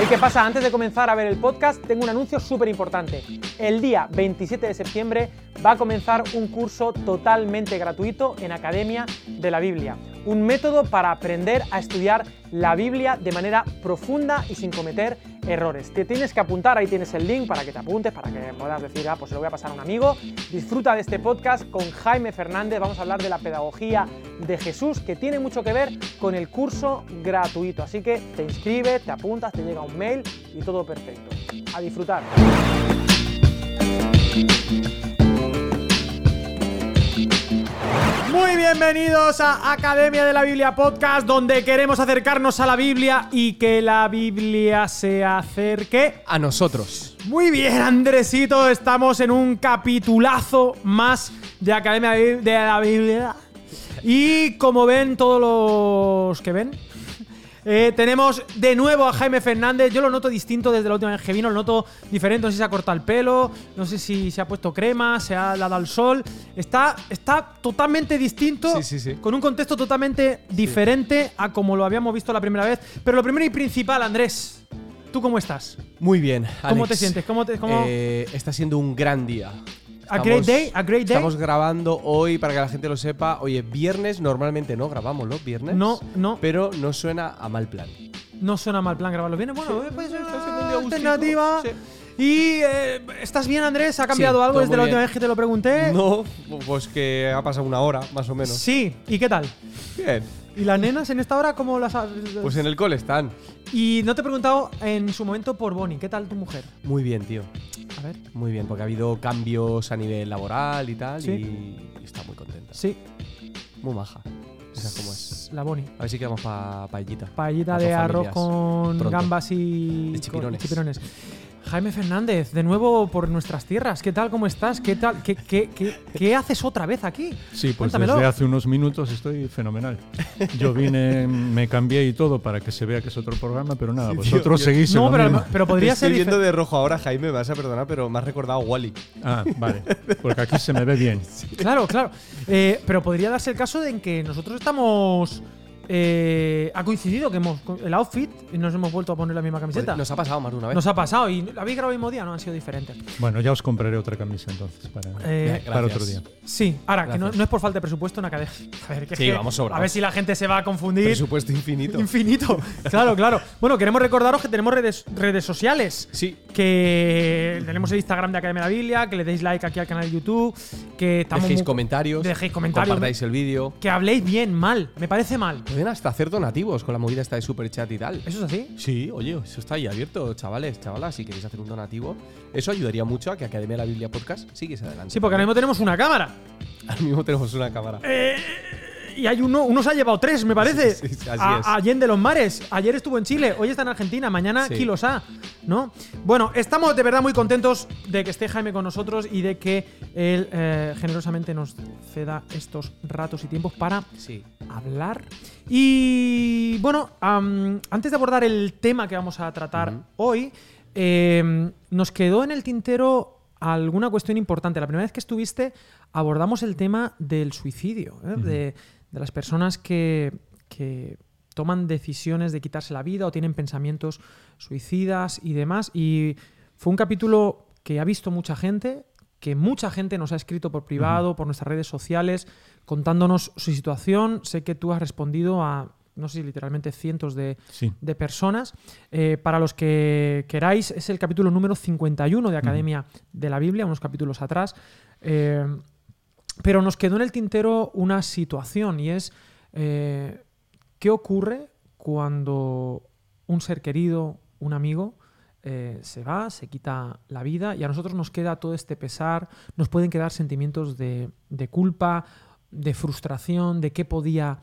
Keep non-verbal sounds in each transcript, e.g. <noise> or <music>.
Hey, ¿qué pasa? Antes de comenzar a ver el podcast, tengo un anuncio súper importante. El día 27 de septiembre va a comenzar un curso totalmente gratuito en Academia de la Biblia. Un método para aprender a estudiar la Biblia de manera profunda y sin cometer errores. Te tienes que apuntar, ahí tienes el link para que te apuntes, para que puedas decir, ah, pues se lo voy a pasar a un amigo. Disfruta de este podcast con Jaime Fernández, vamos a hablar de la pedagogía de Jesús, que tiene mucho que ver con el curso gratuito. Así que te inscribes, te apuntas, te llega un mail y todo perfecto. A disfrutar. Muy bienvenidos a Academia de la Biblia Podcast, donde queremos acercarnos a la Biblia y que la Biblia se acerque a nosotros. Muy bien, Andresito, estamos en un capitulazo más de Academia de la Biblia. Y como ven todos los que ven, eh, tenemos de nuevo a Jaime Fernández. Yo lo noto distinto desde la última vez que vino. Lo noto diferente. No sé si se ha cortado el pelo. No sé si se ha puesto crema. Se ha dado al sol. Está, está totalmente distinto. Con un contexto totalmente diferente a como lo habíamos visto la primera vez. Pero lo primero y principal, Andrés. ¿Tú cómo estás? Muy bien. ¿Cómo te sientes? ¿Cómo te, eh, está siendo un gran día. A great day, a great day. Estamos grabando hoy para que la gente lo sepa. Oye, viernes normalmente no grabamos los viernes. No, no. Pero no suena a mal plan. No suena a mal plan grabarlo bien. Bueno, puede ser una alternativa. Y eh, ¿estás bien, Andrés? ¿Ha cambiado algo desde la última vez que te lo pregunté? No, pues que ha pasado una hora, más o menos. Sí, ¿y qué tal? Bien. ¿Y las nenas en esta hora cómo las Pues en el cole están. Y no te he preguntado en su momento por Bonnie, ¿qué tal tu mujer? Muy bien, tío. A ver. Muy bien, porque ha habido cambios a nivel laboral y tal, y está muy contenta. Sí. Muy maja. Esa como es. La Bonnie. A ver si quedamos para paellita. Paellita Las de dos arroz familias. con Pronto. gambas y De chipirones. con chipirones. Jaime Fernández, de nuevo por nuestras tierras. ¿Qué tal? ¿Cómo estás? ¿Qué tal? ¿Qué, qué, qué, qué haces otra vez aquí? Sí, pues Cuéntamelo. desde hace unos minutos estoy fenomenal. Yo vine, <laughs> me cambié y todo para que se vea que es otro programa, pero nada, Sí, vosotros seguís en No, lo pero, mismo. pero podría Te ser. estoy viendo dife- de rojo ahora, Jaime, me vas a perdonar, pero me has recordado a Wally. Ah, vale, <laughs> porque aquí se me ve bien. Claro, claro. Eh, pero podría darse el caso de en que nosotros estamos. Eh, ha coincidido que hemos. El outfit y nos hemos vuelto a poner la misma camiseta. Nos ha pasado más de una vez. Nos ha pasado y la habéis grabado el mismo día, no han sido diferentes. Bueno, ya os compraré otra camisa entonces para, Eh, para otro día. Sí, ahora, que no, no es por falta de presupuesto en academia. A ver, que es Sí, que- vamos sobrados. A ver si la gente se va a confundir. Presupuesto infinito. Infinito. Claro, claro. Bueno, queremos recordaros que tenemos redes, redes sociales. Sí. Que tenemos el Instagram de Academia de la Biblia, que le deis like aquí al canal de YouTube, que estamos Dejéis muy- comentarios. Dejéis comentarios. Compartáis el vídeo. que habléis bien, mal. Me parece mal. Pueden hasta hacer donativos con la movida esta de super chat y tal. ¿Eso es así? Sí, oye, eso está ahí abierto, chavales, chavalas. Si queréis hacer un donativo, eso ayudaría mucho a que Academia de la Biblia Podcast siguiese adelante. Sí, porque ahora mismo tenemos una cámara. Ahora mismo tenemos una cámara. Eh, y hay uno, uno se ha llevado tres, me parece. Sí, <laughs> sí, sí, así a, es. a Allende los Mares. Ayer estuvo en Chile, hoy está en Argentina, mañana Sí. kilos A, ¿no? Bueno, estamos de verdad muy contentos de que esté Jaime con nosotros y de que él eh, generosamente nos ceda estos ratos y tiempos para hablar. Y bueno, antes de abordar el tema que vamos a tratar hoy, eh, nos quedó en el tintero alguna cuestión importante. La primera vez que estuviste abordamos el tema del suicidio, ¿eh? de, de las personas que, que toman decisiones de quitarse la vida o tienen pensamientos suicidas y demás. Y fue un capítulo que ha visto mucha gente, que mucha gente nos ha escrito por privado, por nuestras redes sociales, contándonos su situación. Sé que tú has respondido a, no sé si literalmente cientos de, Sí. de personas. Eh, para los que queráis, es el capítulo número 51 de Academia de la Biblia, unos capítulos atrás. Eh, pero nos quedó en el tintero una situación y es eh, qué ocurre cuando un ser querido, un amigo, eh, se va, se quita la vida y a nosotros nos queda todo este pesar, nos pueden quedar sentimientos de, culpa, de frustración, de qué podía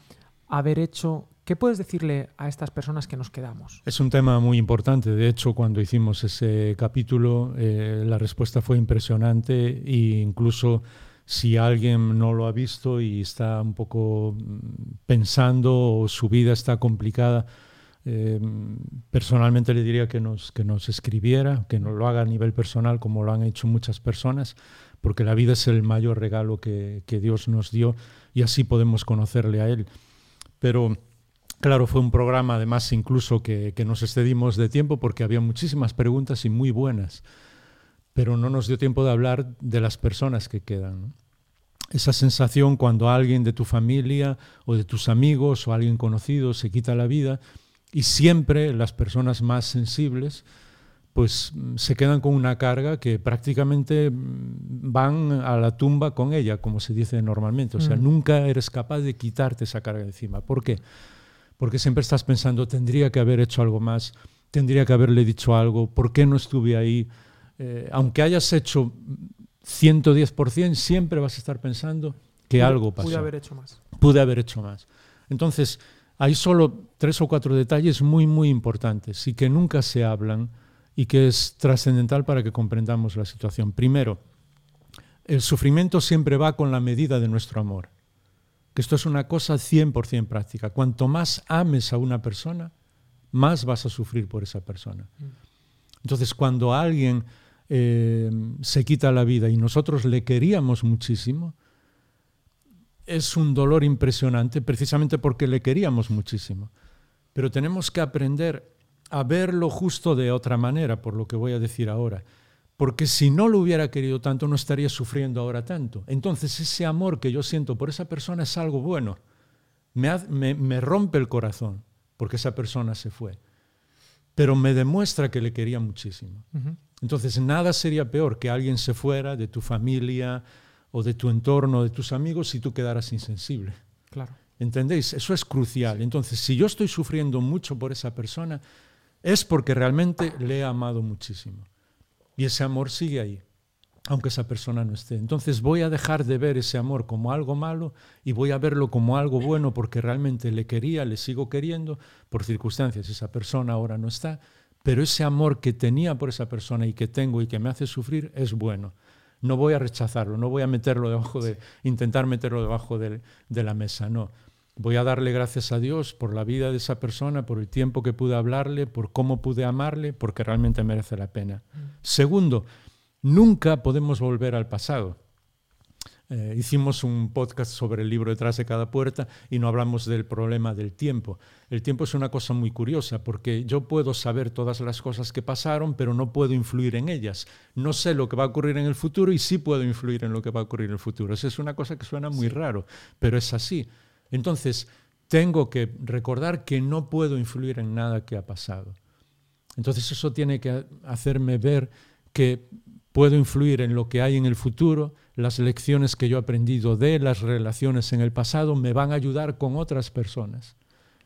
haber hecho. ¿Qué puedes decirle a estas personas que nos quedamos? Es un tema muy importante. De hecho, cuando hicimos ese capítulo, eh, la respuesta fue impresionante e incluso si alguien no lo ha visto y está un poco mm, pensando o su vida está complicada, eh, personalmente le diría que nos, que nos escribiera, que nos lo haga a nivel personal como lo han hecho muchas personas, porque la vida es el mayor regalo que, que Dios nos dio y así podemos conocerle a Él. Pero Claro, fue un programa además incluso que, que, nos excedimos de tiempo porque había muchísimas preguntas y muy buenas, pero no nos dio tiempo de hablar de las personas que quedan. Esa sensación cuando alguien de tu familia o de tus amigos o alguien conocido se quita la vida y siempre las personas más sensibles pues se quedan con una carga que prácticamente van a la tumba con ella, como se dice normalmente. O sea, mm. nunca eres capaz de quitarte esa carga de encima. ¿Por qué? porque siempre estás pensando, tendría que haber hecho algo más, tendría que haberle dicho algo, ¿por qué no estuve ahí? Eh, aunque hayas hecho 110%, siempre vas a estar pensando que algo pasó. Pude haber hecho más. Pude haber hecho más. Entonces, hay solo tres o cuatro detalles muy, muy importantes y que nunca se hablan y que es trascendental para que comprendamos la situación. Primero, el sufrimiento siempre va con la medida de nuestro amor que esto es una cosa 100% práctica. Cuanto más ames a una persona, más vas a sufrir por esa persona. Entonces, cuando alguien eh, se quita la vida y nosotros le queríamos muchísimo, es un dolor impresionante precisamente porque le queríamos muchísimo. Pero tenemos que aprender a verlo justo de otra manera, por lo que voy a decir ahora porque si no lo hubiera querido tanto, no estaría sufriendo ahora tanto. Entonces ese amor que yo siento por esa persona es algo bueno. Me, rompe el corazón porque esa persona se fue. Pero me demuestra que le quería muchísimo. Entonces nada sería peor que alguien se fuera de tu familia o de tu entorno, de tus amigos, si tú quedaras insensible. Claro. ¿Entendéis? Eso es crucial. Entonces, si yo estoy sufriendo mucho por esa persona, es porque realmente le he amado muchísimo. Y ese amor sigue ahí, aunque esa persona no esté. Entonces voy a dejar de ver ese amor como algo malo y voy a verlo como algo bueno porque realmente le quería, le sigo queriendo por circunstancias. Esa persona ahora no está, pero ese amor que tenía por esa persona y que tengo y que me hace sufrir es bueno. No voy a rechazarlo, no voy a meterlo debajo de, intentar meterlo debajo de, de la mesa, no. Voy a darle gracias a Dios por la vida de esa persona, por el tiempo que pude hablarle, por cómo pude amarle, porque realmente merece la pena. Mm. Segundo, nunca podemos volver al pasado. Eh, hicimos un podcast sobre el libro detrás de cada puerta y no hablamos del problema del tiempo. El tiempo es una cosa muy curiosa porque yo puedo saber todas las cosas que pasaron, pero no puedo influir en ellas. No sé lo que va a ocurrir en el futuro y sí puedo influir en lo que va a ocurrir en el futuro. Esa es una cosa que suena muy raro, pero es así. Entonces, tengo que recordar que no puedo influir en nada que ha pasado. Entonces, eso tiene que hacerme ver que puedo influir en lo que hay en el futuro, las lecciones que yo he aprendido de las relaciones en el pasado me van a ayudar con otras personas,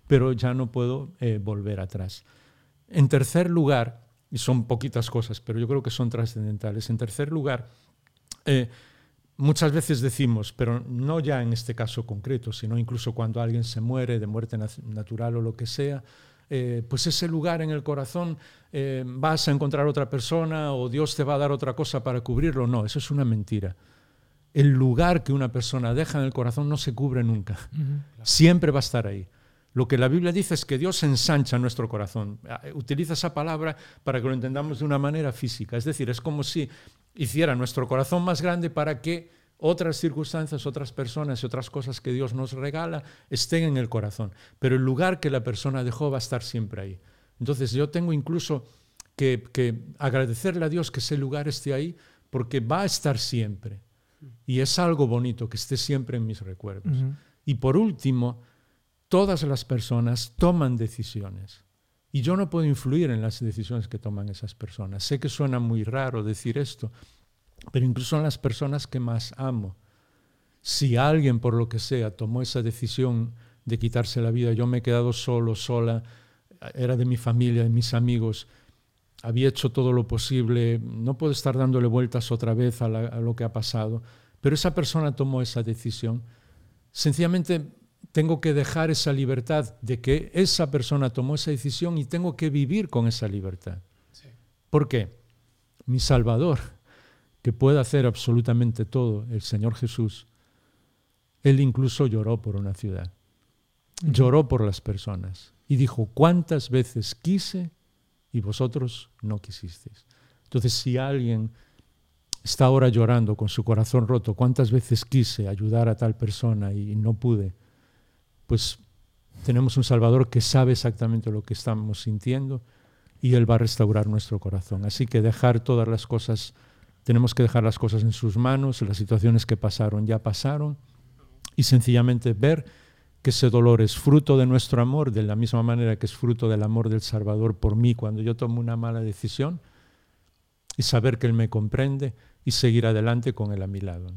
pero ya no puedo eh, volver atrás. En tercer lugar, y son poquitas cosas, pero yo creo que son trascendentales, en tercer lugar, eh, muchas veces decimos, pero no ya en este caso concreto, sino incluso cuando alguien se muere de muerte natural o lo que sea, eh, pues ese lugar en el corazón eh, vas a encontrar otra persona o Dios te va a dar otra cosa para cubrirlo. No, eso es una mentira. El lugar que una persona deja en el corazón no se cubre nunca. Siempre va a estar ahí. Lo que la Biblia dice es que Dios ensancha nuestro corazón. Ah, utiliza esa palabra para que lo entendamos de una manera física. Es decir, es como si hiciera nuestro corazón más grande para que otras circunstancias, otras personas y otras cosas que Dios nos regala estén en el corazón. Pero el lugar que la persona dejó va a estar siempre ahí. Entonces yo tengo incluso que, agradecerle a Dios que ese lugar esté ahí porque va a estar siempre. Y es algo bonito que esté siempre en mis recuerdos. Y por último, todas las personas toman decisiones. Y yo no puedo influir en las decisiones que toman esas personas. Sé que suena muy raro decir esto, pero incluso son las personas que más amo. Si alguien, por lo que sea, tomó esa decisión de quitarse la vida, yo me he quedado solo, sola, era de mi familia, de mis amigos, había hecho todo lo posible, no puedo estar dándole vueltas otra vez a, a lo que ha pasado, pero esa persona tomó esa decisión. Sencillamente tengo que dejar esa libertad de que esa persona tomó esa decisión y tengo que vivir con esa libertad. ¿Por qué? Mi Salvador, que puede hacer absolutamente todo, el Señor Jesús, Él incluso lloró por una ciudad, lloró por las personas y dijo, ¿cuántas veces quise y vosotros no quisisteis? Entonces, si alguien está ahora llorando con su corazón roto, ¿cuántas veces quise ayudar a tal persona y no pude? pues tenemos un Salvador que sabe exactamente lo que estamos sintiendo y Él va a restaurar nuestro corazón. Así que dejar todas las cosas, tenemos que dejar las cosas en sus manos, las situaciones que pasaron ya pasaron y sencillamente ver que ese dolor es fruto de nuestro amor, de la misma manera que es fruto del amor del Salvador por mí cuando yo tomo una mala decisión y saber que Él me comprende y seguir adelante con Él a mi lado.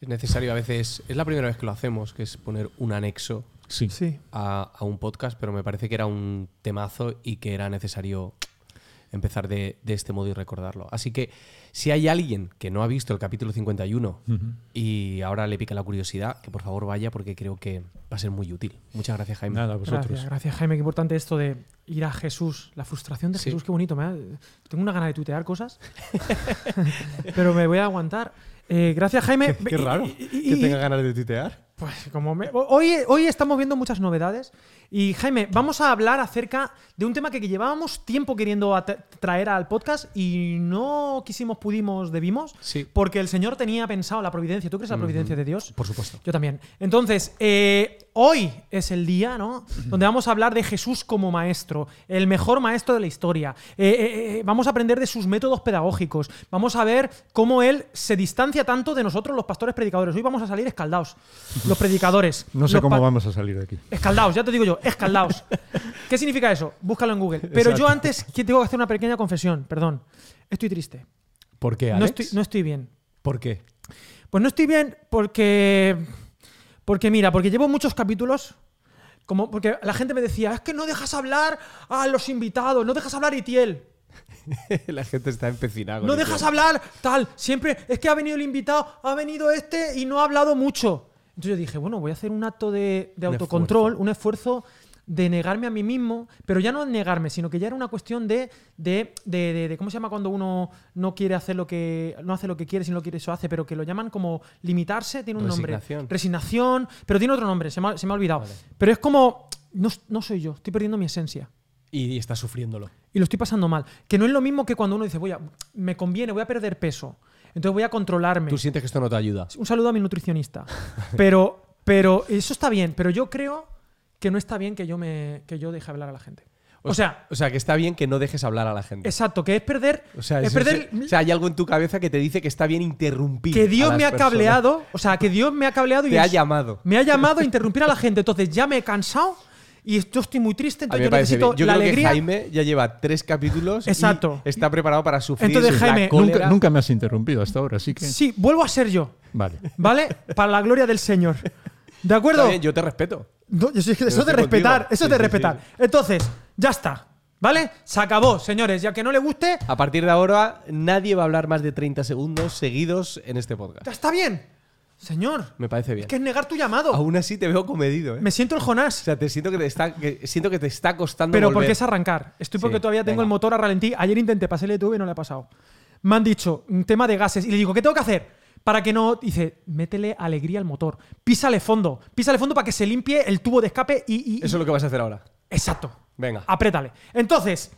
Es necesario a veces, es la primera vez que lo hacemos, que es poner un anexo Sí. Sí. a, a un podcast, pero me parece que era un temazo y que era necesario empezar de, de este modo y recordarlo. Así que si hay alguien que no ha visto el capítulo 51 Ujú. y ahora le pica la curiosidad, que por favor vaya porque creo que va a ser muy útil. Muchas gracias, Jaime. Nada, vosotros. Gracias, gracias Jaime. Qué importante esto de ir a Jesús. La frustración de Sí. Jesús, qué bonito. me da- tengo una gana de tuitear cosas, <laughs> pero me voy a aguantar. Eh, gracias Jaime. <laughs> Qué raro Y- y- y- ganas de tuitear. Pues como me- hoy, hoy estamos viendo muchas novedades y Jaime, vamos a hablar acerca de un tema que llevábamos tiempo queriendo traer al podcast y no quisimos, pudimos, debimos, Sí. porque el Señor tenía pensado la providencia. ¿Tú crees la providencia de Dios? Por supuesto. Yo también. Entonces, eh, hoy es el día, ¿no? Donde vamos a hablar de Jesús como maestro, el mejor maestro de la historia. Eh, eh, eh, vamos a aprender de sus métodos pedagógicos. Vamos a ver cómo él se distancia tanto de nosotros, los pastores predicadores. Hoy vamos a salir escaldados, los predicadores. <laughs> No sé cómo vamos a salir de aquí. Escaldados, ya te digo yo, escaldados. <laughs> ¿Qué significa eso? Búscalo en Google. Pero yo antes tengo que hacer una pequeña confesión, perdón. Estoy triste. ¿Por qué, No Alex? estoy, no estoy bien. ¿Por qué? Pues no estoy bien porque. Porque mira, porque llevo muchos capítulos. Como, porque la gente me decía, es que no dejas hablar a los invitados, no dejas hablar a Itiel, <laughs> la gente está empecinada. no el dejas hablar tal. Siempre es que ha venido el invitado, ha venido este y no ha hablado mucho. Entonces yo dije, bueno, voy a hacer un acto de, de Un autocontrol, esfuerzo. un esfuerzo de negarme a mí mismo, pero ya no negarme, sino que ya era una cuestión de, de, de- de- de- ¿cómo se llama cuando uno no quiere hacer lo que no hace lo que quiere, sino lo quiere eso hace, pero que lo llaman como limitarse, tiene un Resignación. nombre, resignación, pero tiene otro nombre, se me ha, se me ha olvidado. Vale. Pero es como no, no soy yo, estoy perdiendo mi esencia Y, y está sufriéndolo. y lo estoy pasando mal. Que no es lo mismo que cuando uno dice, voy a, me conviene, voy a perder peso. Entonces voy a controlarme. Tú sientes que esto no te ayuda. Un saludo a mi nutricionista. <laughs> Pero, pero eso está bien, pero yo creo que no está bien que yo me que yo deje hablar a la gente. O sea, O sea, que está bien que no dejes hablar a la gente. exacto, que es perder, o sea, es es- perder o sea, hay algo en tu cabeza que te dice que está bien interrumpir. que a Dios las me ha personas. cableado, o sea, que Dios me ha cableado y Te ha es- llamado. me ha llamado a interrumpir a la gente. Entonces ya me he cansado y yo estoy muy triste, A mí entonces me yo necesito bien. Yo la creo alegría. que Jaime ya lleva tres capítulos Exacto. y está preparado para sufrir Entonces, Jaime. Nunca, nunca me has interrumpido hasta ahora, así que. Sí, vuelvo a ser yo, Vale. ¿vale? Para la gloria del Señor. ¿De acuerdo? Está bien, yo te respeto. No, yo eso es de respetar, eso es de sí, respetar. Entonces, ya está. ¿Vale? Se acabó, señores. Ya que no le guste, A partir de ahora, nadie va a hablar más de 30 segundos seguidos en este podcast. ya está bien. Señor, Me parece bien. es que es negar tu llamado. Aún así te veo comedido, ¿eh? Me siento el O Jonás. sea, te siento que te está, que siento que te está costando Pero volver. porque es arrancar. Estoy porque todavía tengo venga. el motor a ralentí. Ayer intenté pasarle YouTube y no le ha pasado. Me han dicho un tema de gases y le digo, ¿qué tengo que hacer? Para que no. Dice, métele alegría al motor. Písale fondo. Písale fondo para que se limpie el tubo de escape y. y- Eso es lo que vas a hacer ahora. Exacto. Venga. Apriétale. Entonces.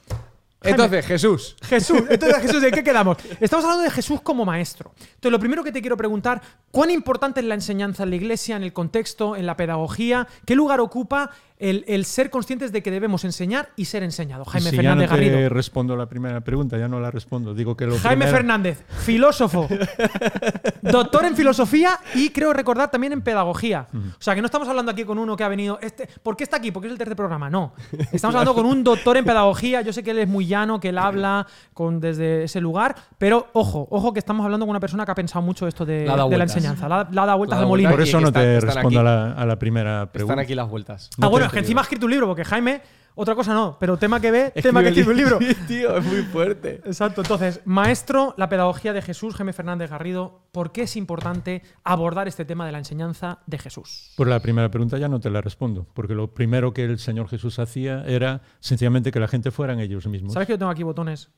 Entonces, Jesús. Jesús, <laughs> entonces Jesús, ¿en qué quedamos? Estamos hablando de Jesús como maestro. Entonces, lo primero que te quiero preguntar, ¿cuán importante es la enseñanza en la iglesia, en el contexto, en la pedagogía? ¿Qué lugar ocupa el, el ser conscientes de que debemos enseñar y ser enseñado? Jaime si Fernández ya no te Garrido. respondo la primera pregunta, ya no la respondo. Digo que lo Jaime primero- Fernández, filósofo, <laughs> doctor en filosofía y creo recordar también en pedagogía. O sea, que no estamos hablando aquí con uno que ha venido. Este, ¿Por qué está aquí? Porque es el tercer programa. No. <laughs> Estamos hablando con un doctor en pedagogía. Yo sé que él es muy llano, que él habla con, desde ese lugar, pero ojo, ojo que estamos hablando con una persona que ha pensado mucho esto de, de la enseñanza. La, la ha dado vueltas dado molino. Por eso no te están respondo a la, a la primera pregunta. Están aquí las vueltas. Ah, No bueno, que encima ha escrito un libro, porque Jaime, otra cosa no, pero tema que ve, <laughs> tema que escribe un libro. Sí, <laughs> tío, es muy fuerte. Exacto, entonces, maestro, la pedagogía de Jesús, Jaime Fernández Garrido, ¿por qué es importante abordar este tema de la enseñanza de Jesús? Por la primera pregunta ya no te la respondo, porque lo primero que el Señor Jesús hacía era sencillamente que la gente fueran ellos mismos. ¿Sabes que yo tengo aquí botones?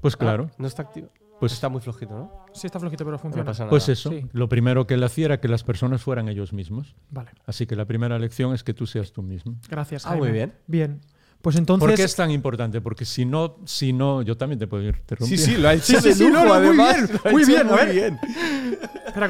Pues claro, No está activo. Pues- está muy flojito, ¿no? Sí, está flojito, pero funciona. No pasa nada. pues eso. Sí. Lo primero que él hacía era que las personas fueran ellos mismos. Vale, Así que la primera lección es que tú seas tú mismo. gracias. Ah, Jaime. muy bien. Bien. Pues entonces. ¿Por qué es tan importante? Porque si no, si no, yo también te puedo interrumpir. Sí, sí, lo ha hecho Sí, sí, de sí, lujo, no, no, muy además. bien, muy hecho bien, ver. bien.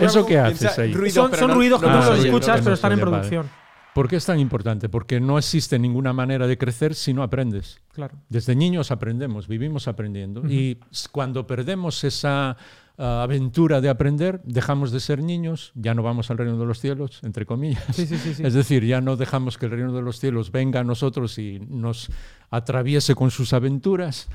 ¿Eso qué haces ahí? ruido, son son no- ruidos que no tú Ah, no los escuchas, pero no están en producción. ¿Por qué es tan importante? Porque no existe ninguna manera de crecer si no aprendes. Claro. Desde niños aprendemos, vivimos aprendiendo. Y cuando perdemos esa ah, aventura de aprender, dejamos de ser niños, ya no vamos al reino de los cielos, entre comillas. Sí, sí, sí. Es decir, ya no dejamos que el reino de los cielos venga a nosotros y nos atraviese con sus aventuras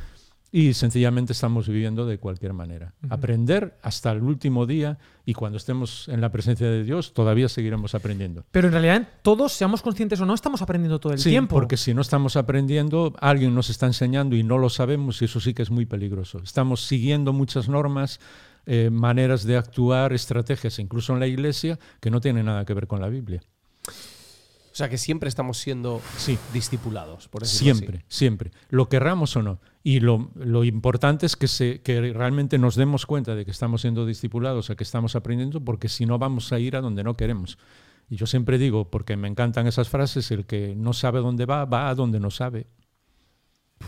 y sencillamente estamos viviendo de cualquier manera. Aprender hasta el último día y cuando estemos en la presencia de Dios todavía seguiremos aprendiendo. Pero en realidad todos, seamos conscientes o no, estamos aprendiendo todo el Sí, tiempo. porque si no estamos aprendiendo, alguien nos está enseñando y no lo sabemos y eso sí que es muy peligroso. Estamos siguiendo muchas normas, eh, maneras de actuar, estrategias, incluso en la iglesia, que no tienen nada que ver con la Biblia. O sea que siempre estamos siendo Sí. discipulados, por decirlo así. Siempre, siempre. Lo querramos o no. Y lo, lo importante es que, se, que realmente nos demos cuenta de que estamos siendo discipulados, a que estamos aprendiendo, porque si no vamos a ir a donde no queremos. Y yo siempre digo, porque me encantan esas frases, el que no sabe dónde va, va a donde no sabe.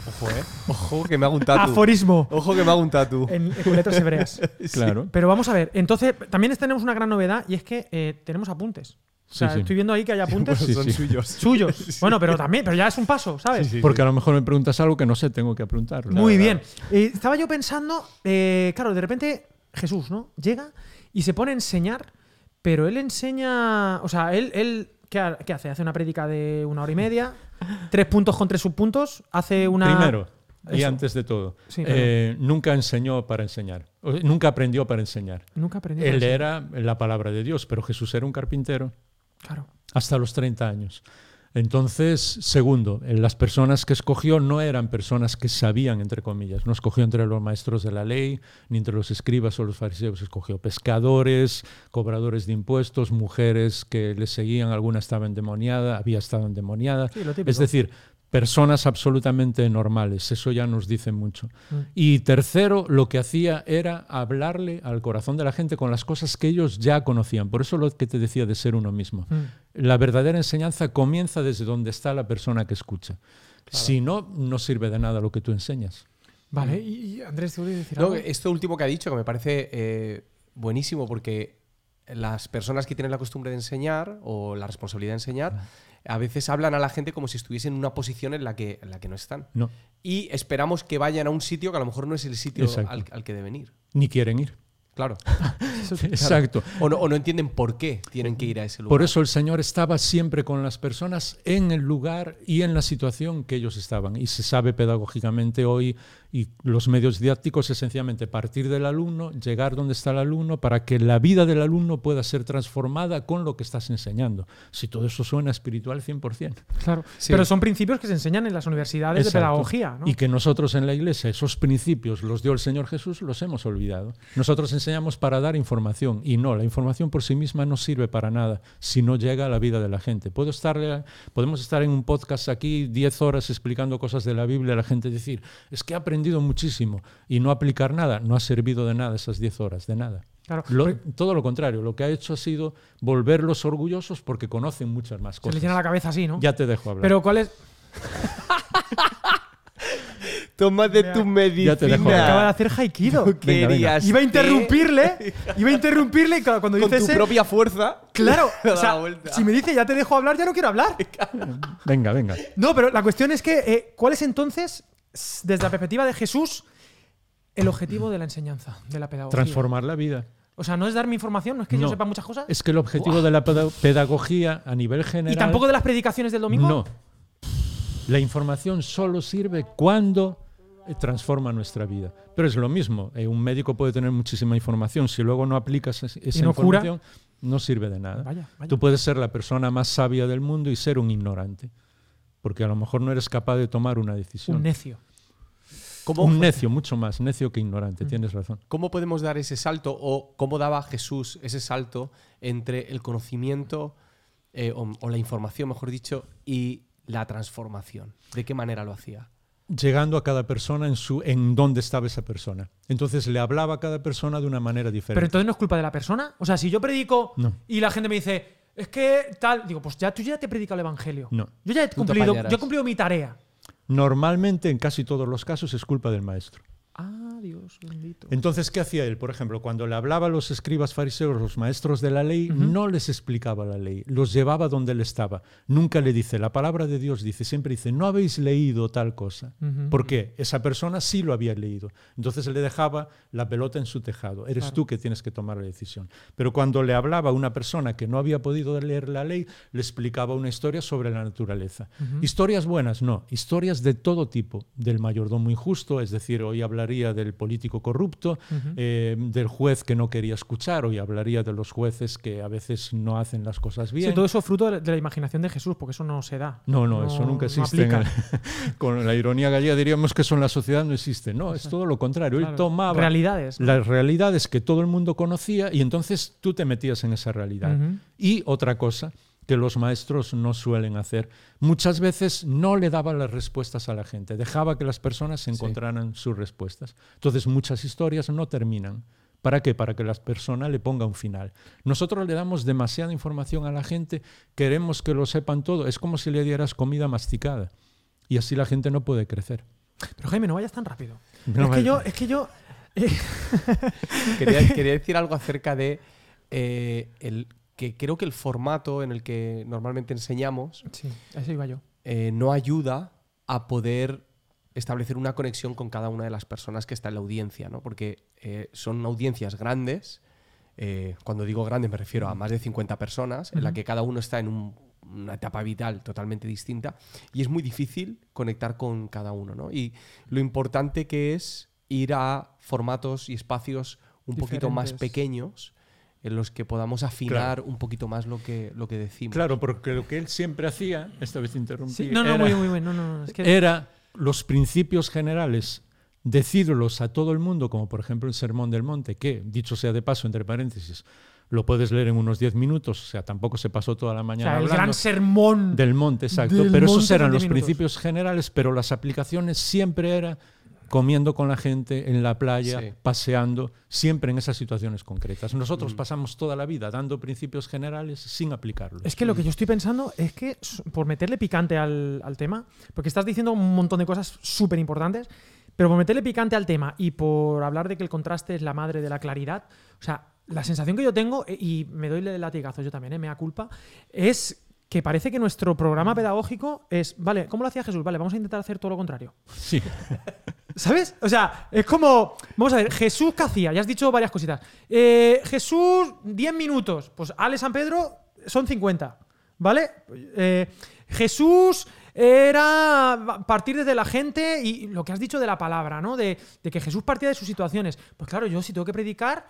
Ojo, ¿eh? Ojo que me hago un tatu. Aforismo Ojo que me hago un tatu. en, con letras hebreas. <laughs> Claro. Pero vamos a ver, entonces también tenemos una gran novedad y es que eh, tenemos apuntes. O sea, Sí, sí. estoy viendo ahí que hay <laughs> apuntes Sí, Son sí. suyos. <laughs> suyos. Bueno, pero también, pero ya es un paso, ¿sabes? Porque a lo mejor me preguntas algo que no sé, tengo que preguntarlo. Muy bien. Eh, estaba yo pensando, eh, claro, de repente Jesús, ¿no? Llega y se pone a enseñar, pero él enseña, o sea, él, él ¿qué, ha- qué hace? Hace una prédica de una hora y media, <laughs> tres puntos con tres subpuntos, hace una... Primero, y antes de todo, Sí, eh, nunca enseñó para enseñar. O- Nunca aprendió para enseñar. Nunca aprendí. Él eso. era la palabra de Dios, pero Jesús era un carpintero. Claro. hasta los 30 años. Entonces, segundo, eh, las personas que escogió no eran personas que sabían, entre comillas, no escogió entre los maestros de la ley, ni entre los escribas o los fariseos, escogió pescadores, cobradores de impuestos, mujeres que le seguían, alguna estaba endemoniada, había estado endemoniada. Sí, es decir, personas absolutamente normales, eso ya nos dice mucho. Mm. Y tercero, lo que hacía era hablarle al corazón de la gente con las cosas que ellos ya conocían. Por eso lo que te decía de ser uno mismo. Mm. La verdadera enseñanza comienza desde donde está la persona que escucha. Si no, no sirve de nada lo que tú enseñas. Vale, y, y Andrés, ¿te voy a decir No, algo? esto último que ha dicho, que me parece eh, buenísimo, porque las personas que tienen la costumbre de enseñar o la responsabilidad de enseñar, a veces hablan a la gente como si estuviesen en una posición en la que, en la que no están. No, Y esperamos que vayan a un sitio que a lo mejor no es el sitio al, al que deben ir. ni quieren ir. <laughs> Claro. Exacto. O no, o no entienden por qué tienen que ir a ese lugar. Por eso el Señor estaba siempre con las personas en el lugar y en la situación que ellos estaban. Y se sabe pedagógicamente hoy y los medios didácticos es sencillamente partir del alumno, llegar donde está el alumno para que la vida del alumno pueda ser transformada con lo que estás enseñando. Si todo eso suena espiritual 100%. Claro. Sí. Pero son principios que se enseñan en las universidades de Exacto. pedagogía, ¿no? Y que nosotros en la iglesia, esos principios los dio el Señor Jesús, los hemos olvidado. Nosotros enseñamos para dar información y no, la información por sí misma no sirve para nada si no llega a la vida de la gente. Puedo estar, podemos estar en un podcast aquí 10 horas explicando cosas de la Biblia, la gente decir, es que he aprendido muchísimo y no aplicar nada, no ha servido de nada esas 10 horas, de nada. Claro. Lo- todo lo contrario, lo que ha hecho ha sido volverlos orgullosos porque conocen muchas más se cosas. les llena la cabeza así, ¿no? Ya te dejo hablar. Pero ¿cuál es? Toma de Mira, tu medicina. ya te dejo acaba de hacer Haikido. venga. Querías Iba a interrumpirle, <laughs> iba a interrumpirle y claro, cuando con dice tu ese- propia fuerza. Claro, <laughs> o sea, si me dice ya te dejo hablar, ya no quiero hablar. Venga, venga. No, pero la cuestión es que, eh, ¿cuál es entonces, desde la perspectiva de Jesús, el objetivo de la enseñanza, de la pedagogía? Transformar la vida. O sea, no es darme información, no es que yo sepa muchas cosas. Es que el objetivo de la peda- pedagogía a nivel general. y tampoco de las predicaciones del domingo. No. La información solo sirve cuando eh, transforma nuestra vida. Pero es lo mismo. eh, un médico puede tener muchísima información. Si luego no aplicas es- esa no cura. información, no sirve de nada. Vaya, vaya. Tú puedes ser la persona más sabia del mundo y ser un ignorante. Porque a lo mejor no eres capaz de tomar una decisión. Un necio. ¿Cómo, Un necio, mucho más necio que ignorante. Mm. Tienes razón. ¿Cómo podemos dar ese salto o cómo daba Jesús ese salto entre el conocimiento eh, o, o la información, mejor dicho, y la transformación? ¿De qué manera lo hacía? llegando a cada persona en su en dónde estaba esa persona. Entonces le hablaba a cada persona de una manera Pero diferente. entonces no es culpa de la persona. O sea, si yo predico No. y la gente me dice, es que tal, digo, pues ya tú ya te predicado el evangelio. No. Yo ya he cumplido, yo he cumplido mi tarea. Normalmente, en casi todos los casos, es culpa del maestro. Dios bendito. Entonces, ¿qué hacía él? Por ejemplo, cuando le hablaba a los escribas fariseos, los maestros de la ley, no les explicaba la ley, los llevaba donde él estaba. Nunca le dice, la palabra de Dios dice, siempre dice, no habéis leído tal cosa. ¿Por qué? Esa persona sí lo había leído. Entonces le dejaba la pelota en su tejado. Eres tú que tienes que tomar la decisión. Pero cuando le hablaba a una persona que no había podido leer la ley, le explicaba una historia sobre la naturaleza. Historias buenas, no. Historias de todo tipo. Del mayordomo injusto, es decir, hoy hablaría del político corrupto, eh, del juez que no quería escuchar, hoy hablaría de los jueces que a veces no hacen las cosas bien. Sí, todo eso fruto de la imaginación de Jesús, porque eso no se da. No, no, eso nunca existe. <laughs> con la ironía gallega diríamos que eso en la sociedad no existe. No, es todo lo contrario. Él tomaba realidades, las realidades que todo el mundo conocía y entonces tú te metías en esa realidad. Y otra cosa que los maestros no suelen hacer. Muchas veces no le daba las respuestas a la gente, dejaba que las personas encontraran sus respuestas. Entonces muchas historias no terminan. ¿Para qué? Para que la persona le ponga un final. Nosotros le damos demasiada información a la gente, queremos que lo sepan todo. Es como si le dieras comida masticada. Y así la gente no puede crecer. Pero Jaime, no vayas tan rápido. es, que yo, es que yo... Eh, quería, <laughs> decir algo acerca de eh, el que creo que el formato en el que normalmente enseñamos iba yo. Eh, no ayuda a poder establecer una conexión con cada una de las personas que está en la audiencia, ¿no? porque eh, son audiencias grandes. Eh, cuando digo grande me refiero a más de 50 personas, en la que cada uno está en una etapa vital totalmente distinta y es muy difícil conectar con cada uno. ¿no? Y lo importante que es ir a formatos y espacios un poquito más pequeños en los que podamos afinar un poquito más lo que, lo que decimos. Claro, porque lo que él siempre hacía, esta vez interrumpí, no, no, muy, muy, no, no, era los principios generales, decirlos a todo el mundo, como por ejemplo el Sermón del Monte, que, dicho sea de paso, entre paréntesis, lo puedes leer en unos 10 minutos, o sea, tampoco se pasó toda la mañana. el gran sermón del monte, exacto. pero esos eran los principios generales, pero las aplicaciones siempre eran comiendo con la gente en la playa, paseando, siempre en esas situaciones concretas. Nosotros mm. pasamos toda la vida dando principios generales sin aplicarlos. Es que lo que yo estoy pensando es que, por meterle picante al, tema, porque estás diciendo un montón de cosas súper importantes, pero por meterle picante al tema y por hablar de que el contraste es la madre de la claridad, o sea, la sensación que yo tengo, eh, y me doy el latigazo yo también, eh, me da culpa, es que parece que nuestro programa pedagógico es, vale, ¿cómo lo hacía Jesús? Vale, vamos a intentar hacer todo lo contrario. Sí. <laughs> ¿Sabes? O sea, es como, vamos a ver, Jesús, ¿qué hacía? Ya has dicho varias cositas. Eh, Jesús, 10 minutos. Pues Ale San Pedro son 50. ¿Vale? Eh, Jesús era partir desde la gente y lo que has dicho de la palabra, ¿no? De, de que Jesús partía de sus situaciones. Pues claro, yo si tengo que predicar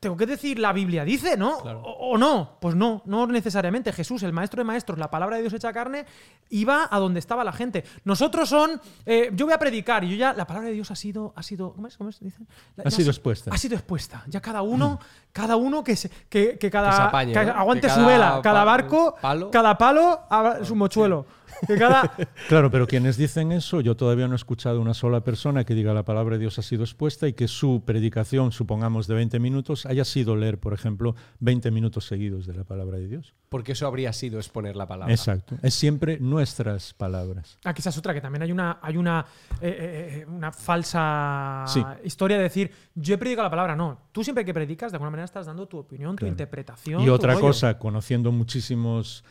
tengo que decir la Biblia dice, ¿no? O, no, pues no, no necesariamente. Jesús, el maestro de maestros, la palabra de Dios hecha carne, iba a donde estaba la gente. Nosotros son, eh, yo voy a predicar y yo ya, la palabra de Dios ha sido, ha sido, ¿cómo es? ¿Cómo Dicen? ha sido expuesta. Ha sido expuesta. Ya cada uno, <clears throat> cada uno que, se, que, cada, aguante su vela, cada barco, cada palo, su mochuelo. <laughs> Claro, pero quienes dicen eso, yo todavía no he escuchado una sola persona que diga la palabra de Dios ha sido expuesta y que su predicación, supongamos de 20 minutos, haya sido leer, por ejemplo, 20 minutos seguidos de la palabra de Dios. Porque eso habría sido exponer la palabra. Exacto. Es siempre nuestras palabras. Ah, quizás otra, que también hay una, hay una, eh, eh, eh, una falsa historia de decir, yo he predicado la palabra. No, tú siempre que predicas, de alguna manera estás dando tu opinión, tu interpretación. Y otra cosa, conociendo muchísimos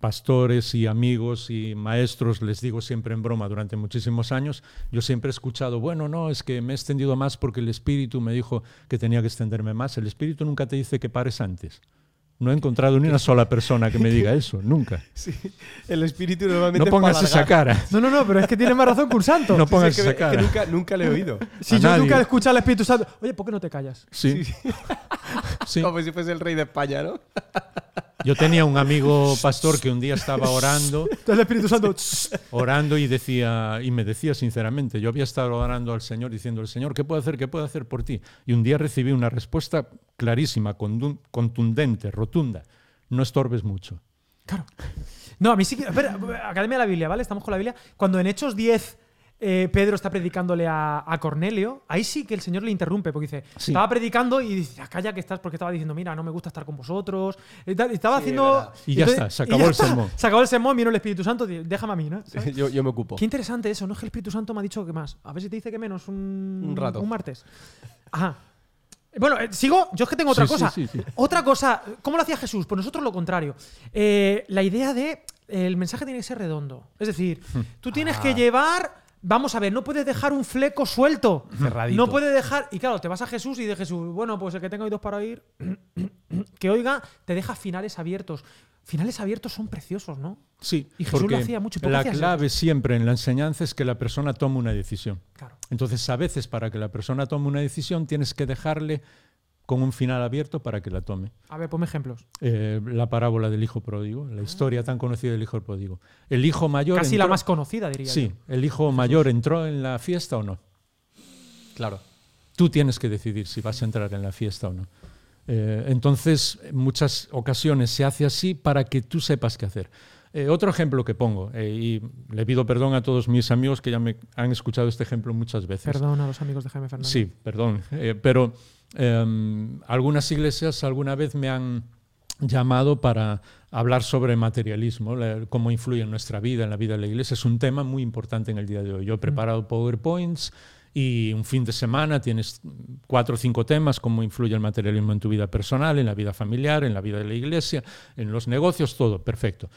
pastores y amigos y maestros, les digo siempre en broma, durante muchísimos años, yo siempre he escuchado, bueno, no, es que me he extendido más porque el Espíritu me dijo que tenía que extenderme más. El Espíritu nunca te dice que pares antes. No he encontrado ni una sola persona que me diga eso, nunca. <laughs> Sí, el espíritu normalmente. No pongas esa cara. No, no, no, pero es que tiene más razón que un santo. No pongas esa cara. Que nunca, nunca, le he oído. Si yo nunca he escuchado al Espíritu Santo. Oye, ¿por qué no te callas? Sí. sí. <laughs> Como si fuese el rey de España, ¿no? Yo tenía un amigo pastor que un día estaba orando. <laughs> el Espíritu Santo. <laughs> orando y decía, y me decía sinceramente, yo había estado orando al Señor diciendo, el Señor, ¿qué puedo hacer? ¿Qué puedo hacer por ti? Y un día recibí una respuesta clarísima, contundente, rotunda. No estorbes mucho. Claro. No, a mí sí que. Espera, Academia de la Biblia, ¿vale? Estamos con la Biblia. Cuando en Hechos 10 eh, Pedro está predicándole a, a Cornelio, ahí sí que el Señor le interrumpe, porque dice, Sí. estaba predicando y dice, "Ah, calla que estás, porque estaba diciendo, mira, no me gusta estar con vosotros. Y y Estaba Sí, haciendo... Y ya está, se acabó el sermón. Se acabó el sermón, vino el Espíritu Santo, dice, déjame a mí, ¿no? <laughs> Yo, yo me ocupo. Qué interesante eso, ¿no? Es que el Espíritu Santo me ha dicho que más. A ver si te dice que menos un, Un rato. Un martes. Ajá. Bueno, eh, sigo. Yo es que tengo otra Sí, cosa. sí, sí, sí. Otra cosa. ¿Cómo lo hacía Jesús? Pues nosotros lo contrario. Eh, la idea de. El mensaje tiene que ser redondo. Es decir, tú tienes Ah. que llevar. Vamos a ver, no puedes dejar un fleco suelto. Cerradito. No puedes dejar. Y claro, te vas a Jesús y de Jesús, bueno, pues el que tenga oídos para oír, <clears throat> que oiga, te deja finales abiertos. Finales abiertos son preciosos, ¿no? Sí, Y Jesús lo hacía mucho, ¿y por qué la clave siempre en la enseñanza es que la persona tome una decisión. Claro. Entonces, a veces para que la persona tome una decisión tienes que dejarle con un final abierto para que la tome. A ver, ponme ejemplos. Eh, la parábola del hijo pródigo, la historia tan conocida del hijo pródigo. El hijo mayor Casi la entró- más conocida, diría Sí, yo. el hijo mayor entró en la fiesta o no. Claro. Tú tienes que decidir si vas a entrar en la fiesta o no. Eh, entonces, en muchas ocasiones se hace así para que tú sepas qué hacer. Eh, otro ejemplo que pongo, eh, y le pido perdón a todos mis amigos que ya me han escuchado este ejemplo muchas veces. Perdón a los amigos de Jaime Fernández. Sí, perdón. Eh, pero eh, algunas iglesias alguna vez me han llamado para hablar sobre materialismo, la- cómo influye en nuestra vida, en la vida de la iglesia. Es un tema muy importante en el día de hoy. Yo he preparado PowerPoints y un fin de semana tienes cuatro o cinco temas, cómo influye el materialismo en tu vida personal, en la vida familiar, en la vida de la iglesia, en los negocios, todo. Perfecto.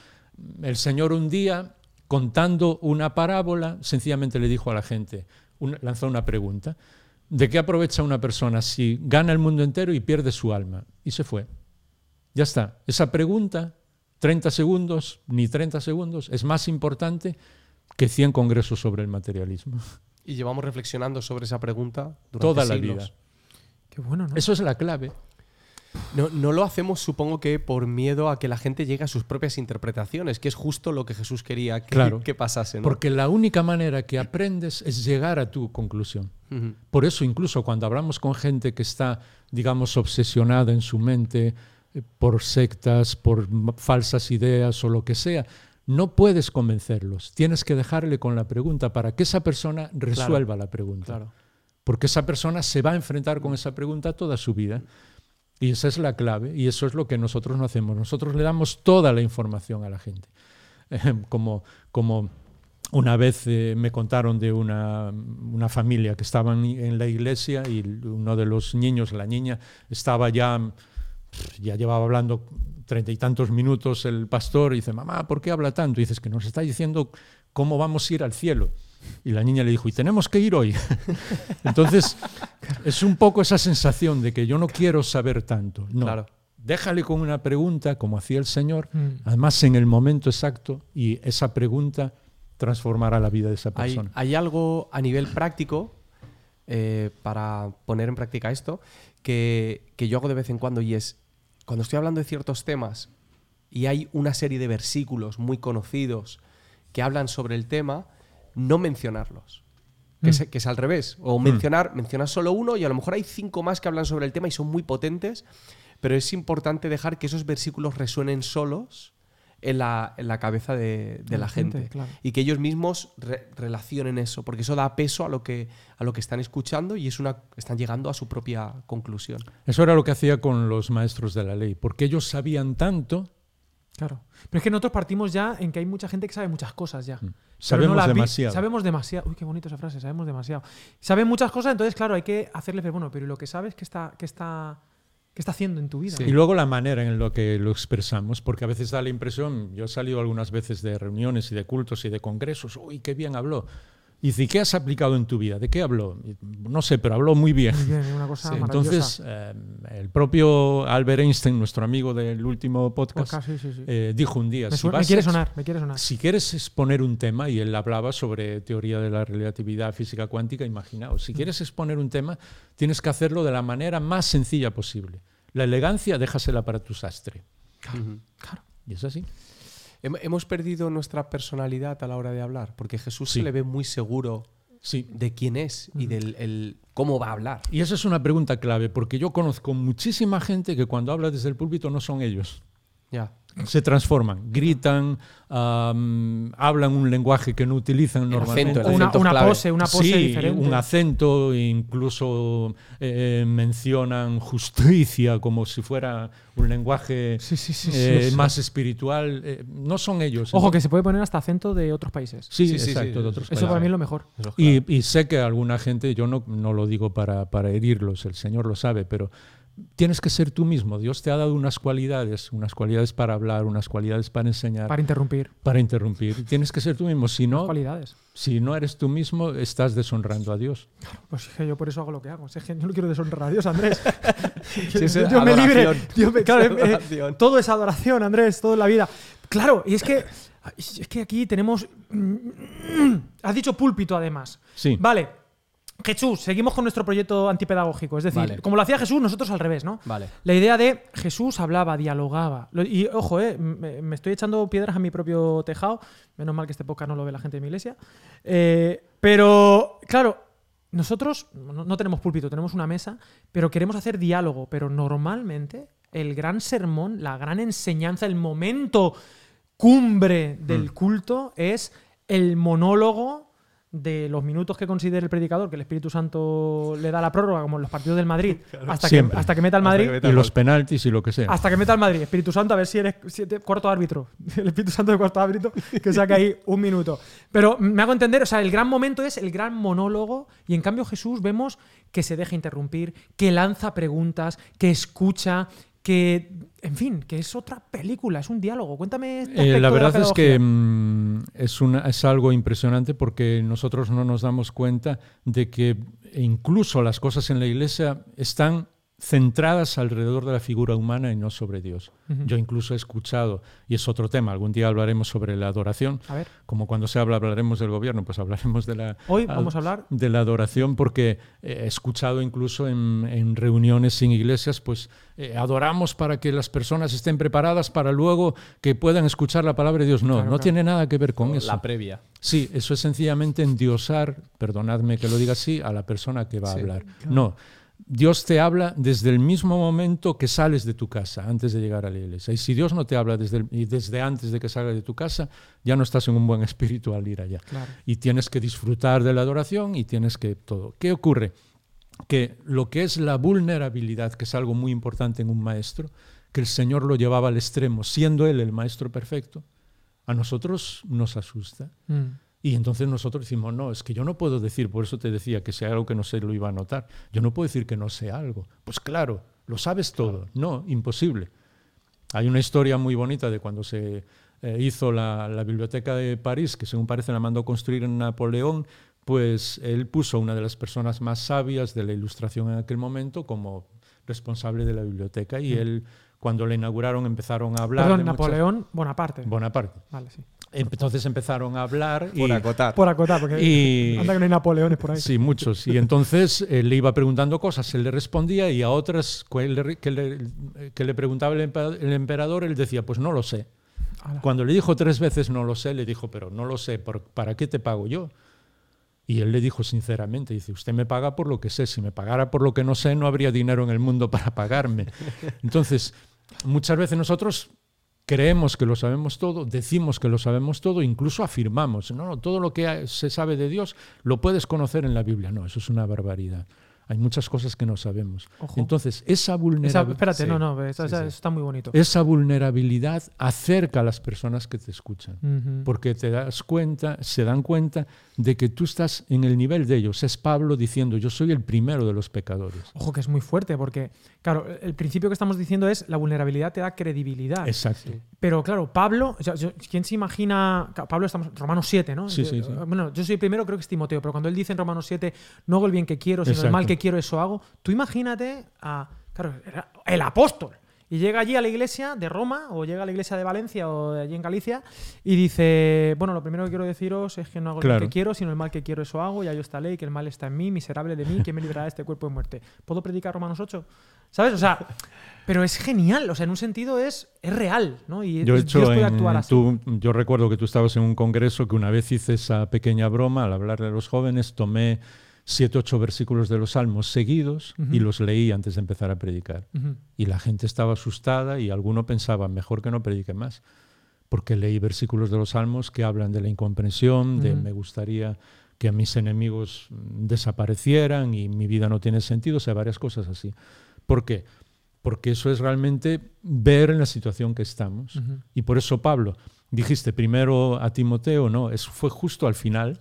El Señor un día, contando una parábola, sencillamente le dijo a la gente, un- lanzó una pregunta. ¿De qué aprovecha una persona si gana el mundo entero y pierde su alma? Y se fue. Ya está. Esa pregunta, 30 segundos, ni 30 segundos, es más importante que 100 congresos sobre el materialismo. Y llevamos reflexionando sobre esa pregunta durante Toda la vida. Qué bueno, ¿no? Eso es la clave. No, no lo hacemos, supongo que por miedo a que la gente llegue a sus propias interpretaciones, que es justo lo que Jesús quería que, Claro. que pasase. ¿no? Porque la única manera que aprendes es llegar a tu conclusión. Por eso incluso cuando hablamos con gente que está, digamos, obsesionada en su mente eh, por sectas, por falsas ideas o lo que sea, no puedes convencerlos. Tienes que dejarle con la pregunta para que esa persona resuelva la pregunta. Claro. Porque esa persona se va a enfrentar con esa pregunta toda su vida. Y esa es la clave y eso es lo que nosotros no hacemos. Nosotros le damos toda la información a la gente. como, como una vez eh, me contaron de una, una familia que estaban en la iglesia y uno de los niños, la niña, estaba ya, ya llevaba hablando treinta y tantos minutos el pastor y dice, mamá, ¿por qué habla tanto? Y dices que nos está diciendo cómo vamos a ir al cielo. Y la niña le dijo, ¿y tenemos que ir hoy? <laughs> Entonces, es un poco esa sensación de que yo no quiero saber tanto. No. Claro. Déjale con una pregunta, como hacía el Señor, Mm. además en el momento exacto, y esa pregunta transformará la vida de esa Hay, persona. hay algo a nivel práctico eh, para poner en práctica esto que, que yo hago de vez en cuando y es cuando estoy hablando de ciertos temas y hay una serie de versículos muy conocidos que hablan sobre el tema, no mencionarlos. Que, Mm. es, que es al revés. O mencionar, mencionar solo uno y a lo mejor hay cinco más que hablan sobre el tema y son muy potentes, pero es importante dejar que esos versículos resuenen solos en la, en la cabeza de, de la, gente. claro. Y que ellos mismos re- relacionen eso, porque eso da peso a lo que, a lo que están escuchando y es una, están llegando a su propia conclusión. Eso era lo que hacía con los maestros de la ley, porque ellos sabían tanto, Claro. Pero es que nosotros partimos ya en que hay mucha gente que sabe muchas cosas ya. Mm. sabemos no demasiado. Sabemos demasiado. Uy, qué bonita esa frase, sabemos demasiado. Saben muchas cosas, entonces, claro, hay que hacerles ver, bueno, pero ¿y lo que sabes qué está, qué está, qué está haciendo en tu vida? Sí. Y luego la manera en la que lo expresamos, porque a veces da la impresión, yo he salido algunas veces de reuniones y de cultos y de congresos, uy, qué bien habló. Y dice, ¿qué has aplicado en tu vida? ¿De qué habló? No sé, pero habló muy bien. Muy bien, es una cosa Sí, maravillosa. Entonces, eh, el propio Albert Einstein, nuestro amigo del último podcast, Podcast, sí, sí, sí. eh, dijo un día, me, si, me quiere sonar, me quiere sonar. si quieres exponer un tema, y él hablaba sobre teoría de la relatividad física cuántica, imaginaos, si quieres exponer un tema, tienes que hacerlo de la manera más sencilla posible. La elegancia, déjasela para tu sastre. Ujú. Claro. Y es así. Hem- Hemos perdido nuestra personalidad a la hora de hablar, porque Jesús Sí. se le ve muy seguro Sí. de quién es y del el cómo va a hablar. Y esa es una pregunta clave, porque yo conozco muchísima gente que cuando habla desde el púlpito no son ellos. Ya. Se transforman, gritan, am, hablan un lenguaje que no utilizan El normalmente. acento, una, una pose, una pose sí, diferente. un acento, incluso eh, mencionan justicia como si fuera un lenguaje Sí, sí, eh, sí. más espiritual. Eh, no son ellos. Ojo, que se puede poner hasta acento de otros países. Sí, exacto, sí, de otros Eso países. para mí es lo mejor. Y, y sé que alguna gente, yo no, no lo digo para, para herirlos, el Señor lo sabe, pero tienes que ser tú mismo. Dios te ha dado unas cualidades, unas cualidades para hablar, unas cualidades para enseñar, Para interrumpir. para interrumpir. Tienes que ser tú mismo. Si no, Cualidades. si no eres tú mismo, estás deshonrando a Dios. Pues es que yo por eso hago lo que hago. Es que yo no quiero deshonrar a Dios, Andrés. <laughs> Sí, es Dios me libre. me- claro, <laughs> eh, todo es adoración, Andrés, todo en la vida. Claro, y es que, es que aquí tenemos... Has dicho púlpito, además. Sí. Vale. Jesús, seguimos con nuestro proyecto antipedagógico. Es decir, Vale. como lo hacía Jesús, nosotros al revés, ¿no? Vale. La idea de Jesús hablaba, dialogaba. Lo- Y ojo, eh, me, me estoy echando piedras a mi propio tejado. Menos mal que este podcast no lo ve la gente de mi iglesia. Eh, pero, claro, nosotros no, no tenemos púlpito, tenemos una mesa, pero queremos hacer diálogo. Pero normalmente el gran sermón, la gran enseñanza, el momento cumbre del culto es el monólogo de los minutos que considere el predicador, que el Espíritu Santo le da la prórroga, como en los partidos del Madrid, <laughs> hasta, que, hasta que meta el Madrid. meta Y los penaltis y lo que sea. Hasta que meta el Madrid, Espíritu Santo, a ver si eres si te- cuarto árbitro. <laughs> El Espíritu Santo de cuarto árbitro, que saca ahí <laughs> un minuto. Pero me hago entender, o sea, el gran momento es el gran monólogo, y en cambio Jesús vemos que se deja interrumpir, que lanza preguntas, que escucha, que, en fin, que es otra película, es un diálogo. Cuéntame. este Eh, la de verdad es que mm, es, una, es algo impresionante porque nosotros no nos damos cuenta de que incluso las cosas en la iglesia están centradas alrededor de la figura humana y no sobre Dios. Yo incluso he escuchado, y es otro tema, algún día hablaremos sobre la adoración, A ver, como cuando se habla hablaremos del gobierno, pues hablaremos de la, hoy vamos a hablar. de la adoración porque eh, he escuchado incluso en, en reuniones sin iglesias, pues eh, adoramos para que las personas estén preparadas para luego que puedan escuchar la palabra de Dios. No, Claro, no claro. tiene nada que ver con eso. La previa. Sí, eso es sencillamente endiosar, perdonadme que lo diga así, a la persona que va a hablar. No, Dios te habla desde el mismo momento que sales de tu casa, antes de llegar a la iglesia. Y si Dios no te habla desde, el- y desde antes de que salgas de tu casa, ya no estás en un buen espíritu al ir allá Claro. y tienes que disfrutar de la adoración y tienes que todo. ¿Qué ocurre? Que lo que es la vulnerabilidad, que es algo muy importante en un maestro, que el Señor lo llevaba al extremo, siendo Él el maestro perfecto, a nosotros nos asusta. Mm. Y entonces nosotros decimos, no, es que yo no puedo decir, por eso te decía que sea algo que no sé lo iba a notar, yo no puedo decir que no sé algo. Pues claro, lo sabes todo. No, imposible. Hay una historia muy bonita de cuando se eh, hizo la, la biblioteca de París, que según parece la mandó construir en Napoleón, pues él puso a una de las personas más sabias de la ilustración en aquel momento como responsable de la biblioteca y él, cuando la inauguraron, empezaron a hablar. Perdón, de muchas- Napoleón Bonaparte. Bonaparte. Vale, sí. Entonces empezaron a hablar y, Por acotar. Por acotar, porque Y- anda que no hay Napoleones por ahí. Sí, muchos. Y entonces eh, le iba preguntando cosas, él le respondía y a otras que le, que le- que le preguntaba el, empa- el emperador, él decía, pues no lo sé. Ala. Cuando le dijo tres veces no lo sé, le dijo, pero no lo sé, ¿por- ¿para qué te pago yo? Y él le dijo sinceramente, dice, usted me paga por lo que sé, si me pagara por lo que no sé, no habría dinero en el mundo para pagarme. <laughs> Entonces, muchas veces nosotros creemos que lo sabemos todo, decimos que lo sabemos todo, incluso afirmamos, no, no, todo lo que se sabe de Dios lo puedes conocer en la Biblia. No, eso es una barbaridad. Hay muchas cosas que no sabemos. Ojo. Entonces, esa vulnerabilidad... espérate, sí. no, no, esa- Sí, esa- sí. eso está muy bonito. Esa vulnerabilidad acerca a las personas que te escuchan, porque te das cuenta, se dan cuenta de que tú estás en el nivel de ellos. Es Pablo diciendo, yo soy el primero de los pecadores. Ojo que es muy fuerte, porque, claro, el principio que estamos diciendo es la vulnerabilidad te da credibilidad. Exacto. Pero claro, Pablo, o sea, yo- ¿quién se imagina? Pablo estamos Romanos 7, ¿no? Sí, Yo- sí, sí. Bueno, yo soy el primero, creo que es Timoteo, pero cuando él dice en Romanos 7, no hago el bien que quiero, sino el mal que quiero, eso hago. Tú imagínate a, claro, el apóstol. Y llega allí a la iglesia de Roma, o llega a la iglesia de Valencia, o de allí en Galicia, y dice, bueno, lo primero que quiero deciros es que no hago el bien que quiero, sino el mal que quiero, eso hago, ya yo esta ley, que el mal está en mí, miserable de mí, que me librará de este cuerpo de muerte. ¿Puedo predicar Romanos 8? ¿Sabes? O sea, pero es genial, o sea, en un sentido es, es real, ¿no? Y Yo, he hecho Dios puede en- actuar así. tú- yo recuerdo que tú estabas en un congreso que una vez hice esa pequeña broma al hablarle a los jóvenes, tomé siete, ocho versículos de los Salmos seguidos y Ujú. los leí antes de empezar a predicar. Ujú. Y la gente estaba asustada y alguno pensaba, mejor que no predique más, porque leí versículos de los Salmos que hablan de la incomprensión, de Ujú. me gustaría que mis enemigos desaparecieran y mi vida no tiene sentido, o sea, varias cosas así. ¿Por qué? Porque eso es realmente ver en la situación que estamos. Y por eso, Pablo, dijiste primero a Timoteo, no, eso fue justo al final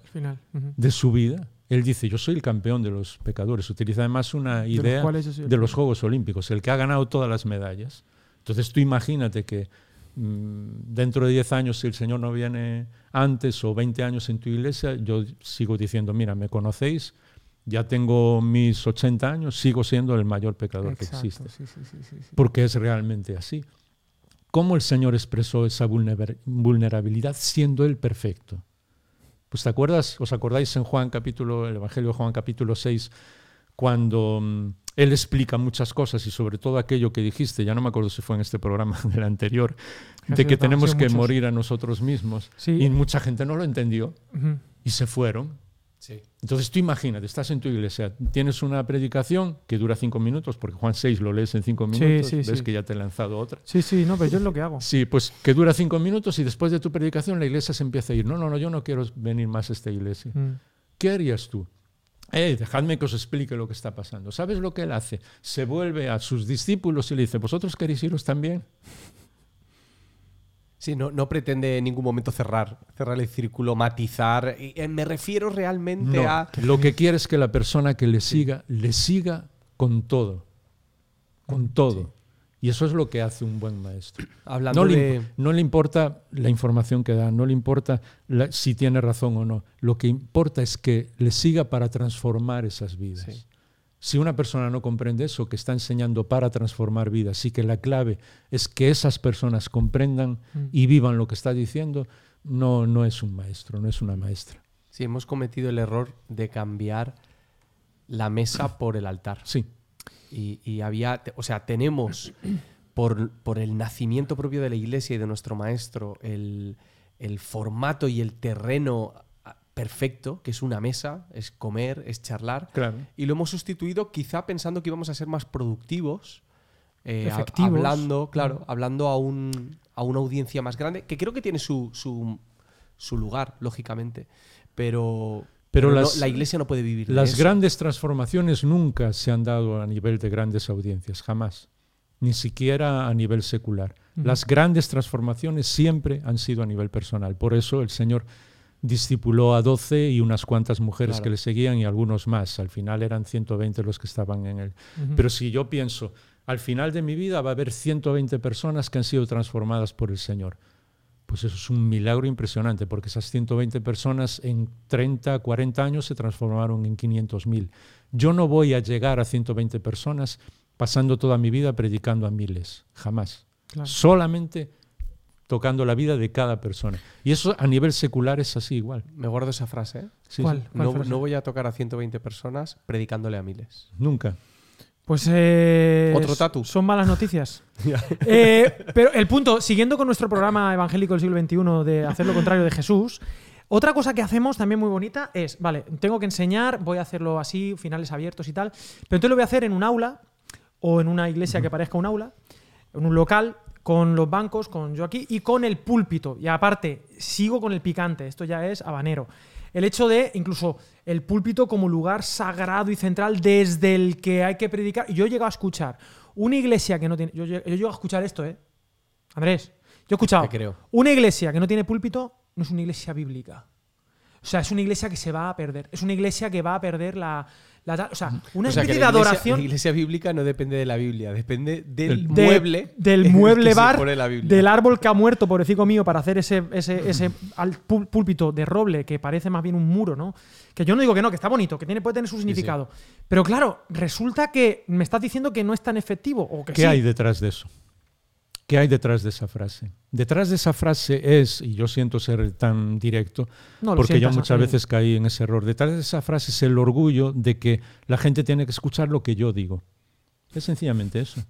de su vida. Él dice, yo soy el campeón de los pecadores. Utiliza además una los idea soy el de los. Juegos Olímpicos, el que ha ganado todas las medallas. Entonces tú imagínate que mm, dentro de 10 años, si el Señor no viene antes o 20 años en tu iglesia, yo sigo diciendo, mira, me conocéis, ya tengo mis 80 años, sigo siendo el mayor pecador que existe. sí. Porque es realmente así. ¿Cómo el Señor expresó esa vulner- vulnerabilidad siendo Él perfecto? Pues te acuerdas, os acordáis en Juan capítulo, el Evangelio de Juan capítulo 6, cuando mm, Él explica muchas cosas y sobre todo aquello que dijiste, ya no me acuerdo si fue en este programa <laughs> del anterior, de que tenemos que muchos. morir a nosotros mismos. Sí. Y mucha gente no lo entendió y se fueron. Sí. Entonces tú imagínate, estás en tu iglesia, tienes una predicación que dura cinco minutos, porque Juan 6 lo lees en cinco minutos, sí, ves que ya te he lanzado otra. Sí, sí, no, pero yo es lo que hago. Sí, pues que dura cinco minutos y después de tu predicación la iglesia se empieza a ir. No, no, no, yo no quiero venir más a esta iglesia. Mm. ¿Qué harías tú? Eh, dejadme que os explique lo que está pasando. ¿Sabes lo que él hace? Se vuelve a sus discípulos y le dice, ¿vosotros queréis iros también? Sí, no, no pretende en ningún momento cerrar, cerrar el círculo, matizar. Eh, me refiero realmente No, a. lo que quiere es que la persona que le siga, le siga con todo. Con todo. Y eso es lo que hace un buen maestro. Hablando No le, de. no le importa la información que da, no le importa la- si tiene razón o no. Lo que importa es que le siga para transformar esas vidas. Sí. Si una persona no comprende eso, que está enseñando para transformar vidas, y que la clave es que esas personas comprendan Mm. y vivan lo que está diciendo, no, no es un maestro, no es una maestra. Sí, hemos cometido el error de cambiar la mesa <clears throat> por el altar. Sí, Y, y había, o sea, tenemos <clears throat> por, por el nacimiento propio de la iglesia y de nuestro maestro el, el formato y el terreno perfecto, que es una mesa, es comer, es charlar. claro. Y lo hemos sustituido quizá pensando que íbamos a ser más productivos. eh, Efectivos. hablando, claro, hablando a, un, a una audiencia más grande, que creo que tiene su, su, su lugar, lógicamente. Pero, Pero las- la iglesia no puede vivir de Las eso. grandes transformaciones nunca se han dado a nivel de grandes audiencias, jamás. Ni siquiera a nivel secular. Las grandes transformaciones siempre han sido a nivel personal. Por eso el Señor discipuló a 12 y unas cuantas mujeres Claro. que le seguían y algunos más. Al final eran 120 los que estaban en él. Pero si yo pienso, al final de mi vida va a haber 120 personas que han sido transformadas por el Señor. Pues eso es un milagro impresionante, porque esas 120 personas en 30, 40 años se transformaron en 500.000. Yo no voy a llegar a 120 personas pasando toda mi vida predicando a miles, jamás. Claro. Solamente tocando la vida de cada persona. Y eso a nivel secular es así igual. Me guardo esa frase. ¿eh? Sí, ¿Cuál? sí. No, frase? no voy a tocar a 120 personas predicándole a miles. Nunca. Pues eh, Otro tatu. Son malas noticias. <laughs> Eh, pero el punto, siguiendo con nuestro programa evangélico del siglo XXI de hacer lo contrario de Jesús, otra cosa que hacemos también muy bonita es, vale, tengo que enseñar, voy a hacerlo así, finales abiertos y tal, pero entonces lo voy a hacer en un aula o en una iglesia que parezca un aula, en un local, con los bancos, con yo aquí y con el púlpito. Y aparte, sigo con el picante, esto ya es habanero. El hecho de incluso el púlpito como lugar sagrado y central desde el que hay que predicar. Y yo he llegado a escuchar una iglesia que no tiene. Yo, yo, yo llego a escuchar esto, ¿eh? Andrés, yo he escuchado. Te creo. Una iglesia que no tiene púlpito no es una iglesia bíblica. O sea, es una iglesia que se va a perder. Es una iglesia que va a perder la. La- o sea, una O sea, que especie de adoración. La iglesia bíblica no depende de la Biblia, depende del de- mueble. del <laughs> mueble bar del árbol que ha muerto pobrecito mío para hacer ese ese, ese al- púlpito de roble que parece más bien un muro no que yo no digo que no que está bonito que tiene puede tener su significado pero claro resulta que me estás diciendo que no es tan efectivo o que ¿Qué sí. hay detrás de eso? ¿Qué hay detrás de esa frase? Detrás de esa frase es, y yo siento ser tan directo, No, porque yo muchas veces caí en ese error, detrás de esa frase es el orgullo de que la gente tiene que escuchar lo que yo digo. Es sencillamente eso.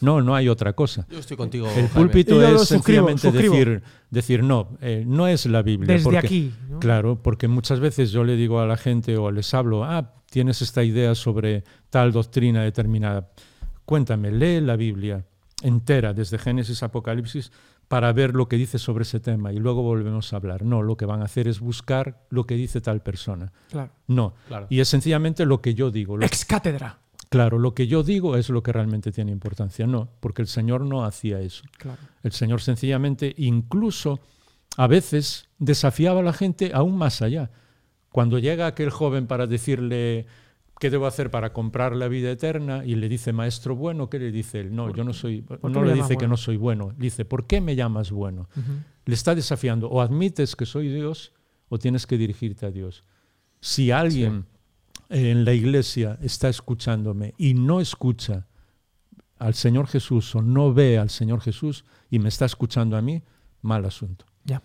No, no hay otra cosa. Yo estoy contigo. El púlpito es suscribo, sencillamente suscribo. decir, decir no, eh, no es la Biblia. Desde porque- aquí. ¿no? Claro, porque muchas veces yo le digo a la gente o les hablo, ah, tienes esta idea sobre tal doctrina determinada. Cuéntame, lee la Biblia entera, desde Génesis a Apocalipsis, para ver lo que dice sobre ese tema y luego volvemos a hablar. No, lo que van a hacer es buscar lo que dice tal persona. Claro. No. Claro. Y es sencillamente lo que yo digo. Lo- Ex cátedra. claro, lo que yo digo es lo que realmente tiene importancia. No, porque el Señor no hacía eso. Claro. El Señor sencillamente, incluso a veces, desafiaba a la gente aún más allá. Cuando llega aquel joven para decirle, ¿qué debo hacer para comprar la vida eterna? Y le dice, maestro bueno, ¿qué le dice él? No, yo no soy, no le dice que bueno? no soy bueno. Le dice, ¿por qué me llamas bueno? Le está desafiando, o admites que soy Dios o tienes que dirigirte a Dios. Si alguien en la iglesia está escuchándome y no escucha al Señor Jesús o no ve al Señor Jesús y me está escuchando a mí, mal asunto. Ya.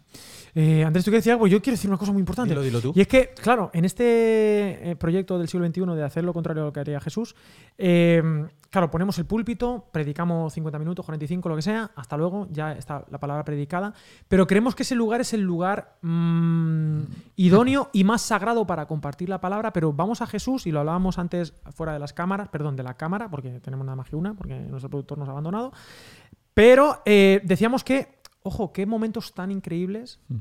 Eh, Andrés, tú quieres decir algo. Yo quiero decir una cosa muy importante. Dilo, dilo tú. Y es que, claro, en este eh, proyecto del siglo XXI de hacer lo contrario a lo que haría Jesús, eh, claro, ponemos el púlpito, predicamos 50 minutos, 45, lo que sea, hasta luego, ya está la palabra predicada, pero creemos que ese lugar es el lugar mm, idóneo y más sagrado para compartir la palabra, pero vamos a Jesús, y lo hablábamos antes fuera de las cámaras, perdón, de la cámara, porque tenemos nada más que una, porque nuestro productor nos ha abandonado, pero eh, decíamos que, ojo, qué momentos tan increíbles Mm.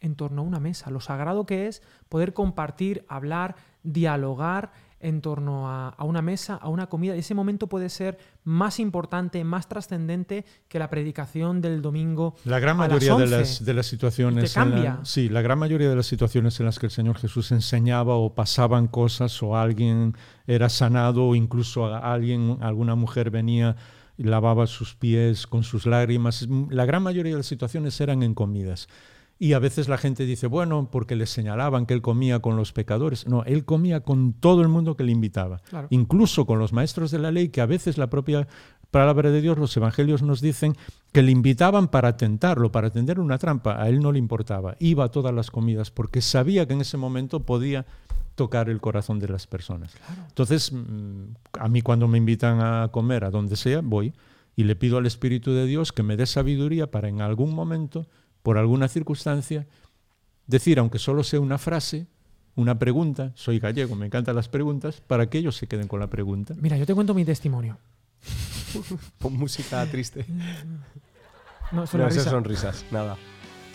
en torno a una mesa, lo sagrado que es poder compartir, hablar, dialogar en torno a, a una mesa, a una comida. Ese momento puede ser más importante, más trascendente que la predicación del domingo. La gran a las mayoría de 11. las, de las situaciones. Te la- cambia. sí, la gran mayoría de las situaciones en las que el Señor Jesús enseñaba o pasaban cosas o alguien era sanado o incluso a- alguien, alguna mujer venía lavaba sus pies con sus lágrimas. La gran mayoría de las situaciones eran en comidas. Y a veces la gente dice, bueno, porque le señalaban que él comía con los pecadores. No, él comía con todo el mundo que le invitaba, Claro. incluso con los maestros de la ley, que a veces la propia palabra de Dios, los evangelios nos dicen que le invitaban para tentarlo, para tender una trampa. A él no le importaba, iba a todas las comidas porque sabía que en ese momento podía tocar el corazón de las personas. Entonces, mm, a mí cuando me invitan a comer a donde sea, voy y le pido al Espíritu de Dios que me dé sabiduría para en algún momento, por alguna circunstancia, decir, aunque solo sea una frase, una pregunta, soy gallego, me encantan las preguntas, para que ellos se queden con la pregunta. Mira, yo te cuento mi testimonio. <laughs> Pon música triste. No, No, esas risa. son risas. Nada.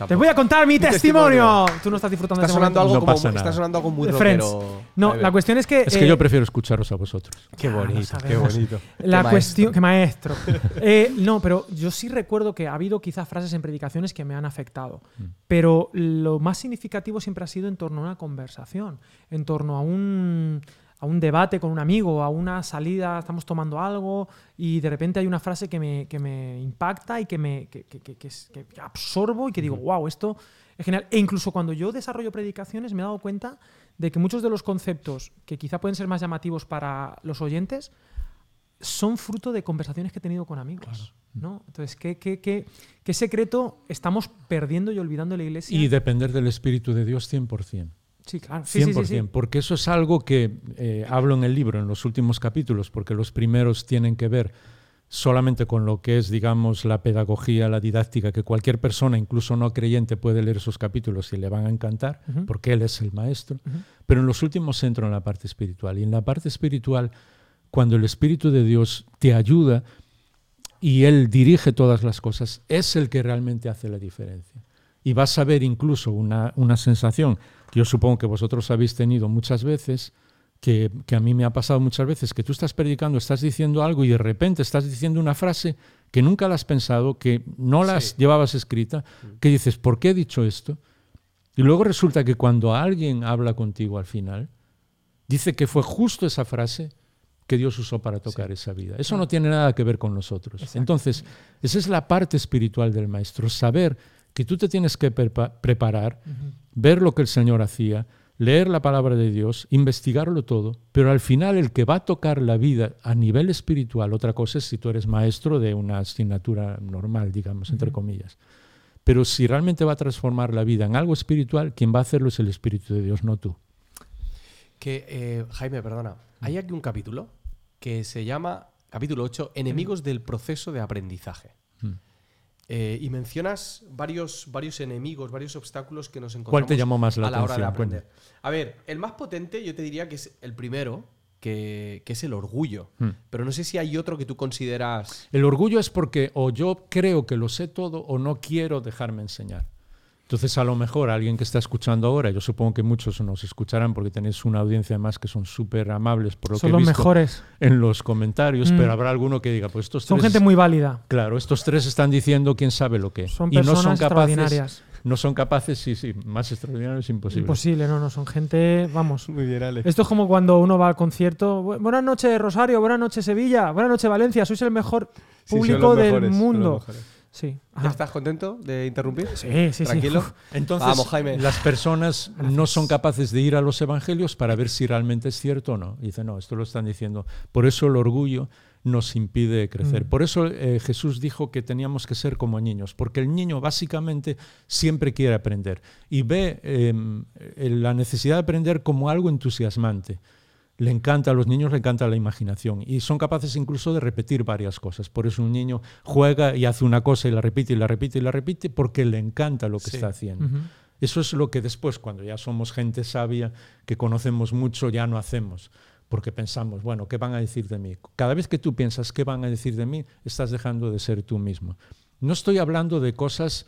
Te voy a contar mi Mi testimonio. Tú no estás disfrutando Está de sonando, momento. algo No como, pasa está sonando algo muy De Friends. rockero. No, la cuestión es que. Es que eh, yo prefiero escucharos a vosotros. Qué bonito, qué bonito. La Qué cuestión, maestro. que maestro. Eh, no, pero yo sí recuerdo que ha habido quizás frases en predicaciones que me han afectado. Mm. Pero lo más significativo siempre ha sido en torno a una conversación, en torno a un, a un debate con un amigo, a una salida, estamos tomando algo y de repente hay una frase que me, que me impacta y que, me, que, absorbo y que digo, wow, esto es genial. E incluso cuando yo desarrollo predicaciones me he dado cuenta de que muchos de los conceptos que quizá pueden ser más llamativos para los oyentes, son fruto de conversaciones que he tenido con amigos. ¿no? Entonces, ¿qué, qué, qué, qué secreto estamos perdiendo y olvidando en la iglesia? Y depender del Espíritu de Dios 100%. Sí, claro. Sí, 100%, sí, sí, sí. porque eso es algo que eh, hablo en el libro, en los últimos capítulos, porque los primeros tienen que ver solamente con lo que es, digamos, la pedagogía, la didáctica, que cualquier persona, incluso no creyente, puede leer esos capítulos y le van a encantar, porque él es el maestro. Pero en los últimos entro en la parte espiritual. Y en la parte espiritual, cuando el Espíritu de Dios te ayuda y Él dirige todas las cosas, es el que realmente hace la diferencia. Y vas a ver incluso una, una sensación que yo supongo que vosotros habéis tenido muchas veces, que, que a mí me ha pasado muchas veces, que tú estás predicando, estás diciendo algo y de repente estás diciendo una frase que nunca la has pensado, que no la Sí. llevabas escrita, que dices, ¿por qué he dicho esto? Y luego resulta que cuando alguien habla contigo al final, dice que fue justo esa frase que Dios usó para tocar esa vida. Eso no tiene nada que ver con nosotros. Exacto. Entonces, esa es la parte espiritual del maestro, saber que tú te tienes que prepa- preparar, ver lo que el Señor hacía, leer la palabra de Dios, investigarlo todo, pero al final el que va a tocar la vida a nivel espiritual, otra cosa es si tú eres maestro de una asignatura normal, digamos, entre comillas. Pero si realmente va a transformar la vida en algo espiritual, quien va a hacerlo es el Espíritu de Dios, no tú. Que, eh, Jaime, perdona. Hay aquí un capítulo que se llama Capítulo 8, enemigos del proceso de aprendizaje. Mm. Eh, y mencionas varios, varios enemigos, varios obstáculos que nos encontramos ¿Cuál te llamó más la a la hora de atención? aprender. A ver, el más potente yo te diría que es el primero, que, que es el orgullo. Mm. Pero no sé si hay otro que tú consideras... El orgullo es porque o yo creo que lo sé todo o no quiero dejarme enseñar. Entonces, a lo mejor alguien que está escuchando ahora, yo supongo que muchos nos escucharán porque tenéis una audiencia además que son súper amables por lo Son que he los visto mejores. en los comentarios, Mm. pero habrá alguno que diga, pues estos Son tres, gente muy válida. claro, estos tres están diciendo quién sabe lo que. Son y no personas son capaces, extraordinarias. no son capaces, sí, sí, más extraordinario es imposible. Imposible, no, no, son gente, vamos. Muy bien, Ale. Esto es como cuando uno va al concierto. Bu- Buenas noches, Rosario. Buenas noches, Sevilla. Buenas noches, Valencia. Sois el mejor público del mundo. Sí. ¿Ya Ajá. estás contento de interrumpir? Sí, sí, Tranquilo. sí. <laughs> Entonces, Vamos, Jaime. las personas <laughs> no son capaces de ir a los evangelios para ver si realmente es cierto o no. Y dice, no, esto lo están diciendo. Por eso el orgullo nos impide crecer. Mm. Por eso eh, Jesús dijo que teníamos que ser como niños, porque el niño básicamente siempre quiere aprender y ve eh, eh, la necesidad de aprender como algo entusiasmante. Le encanta, a los niños le encanta la imaginación y son capaces incluso de repetir varias cosas. Por eso un niño juega y hace una cosa y la repite y la repite y la repite porque le encanta lo que Sí. está haciendo. Eso es lo que después, cuando ya somos gente sabia, que conocemos mucho, ya no hacemos. Porque pensamos, bueno, ¿qué van a decir de mí? Cada vez que tú piensas qué van a decir de mí, estás dejando de ser tú mismo. No estoy hablando de cosas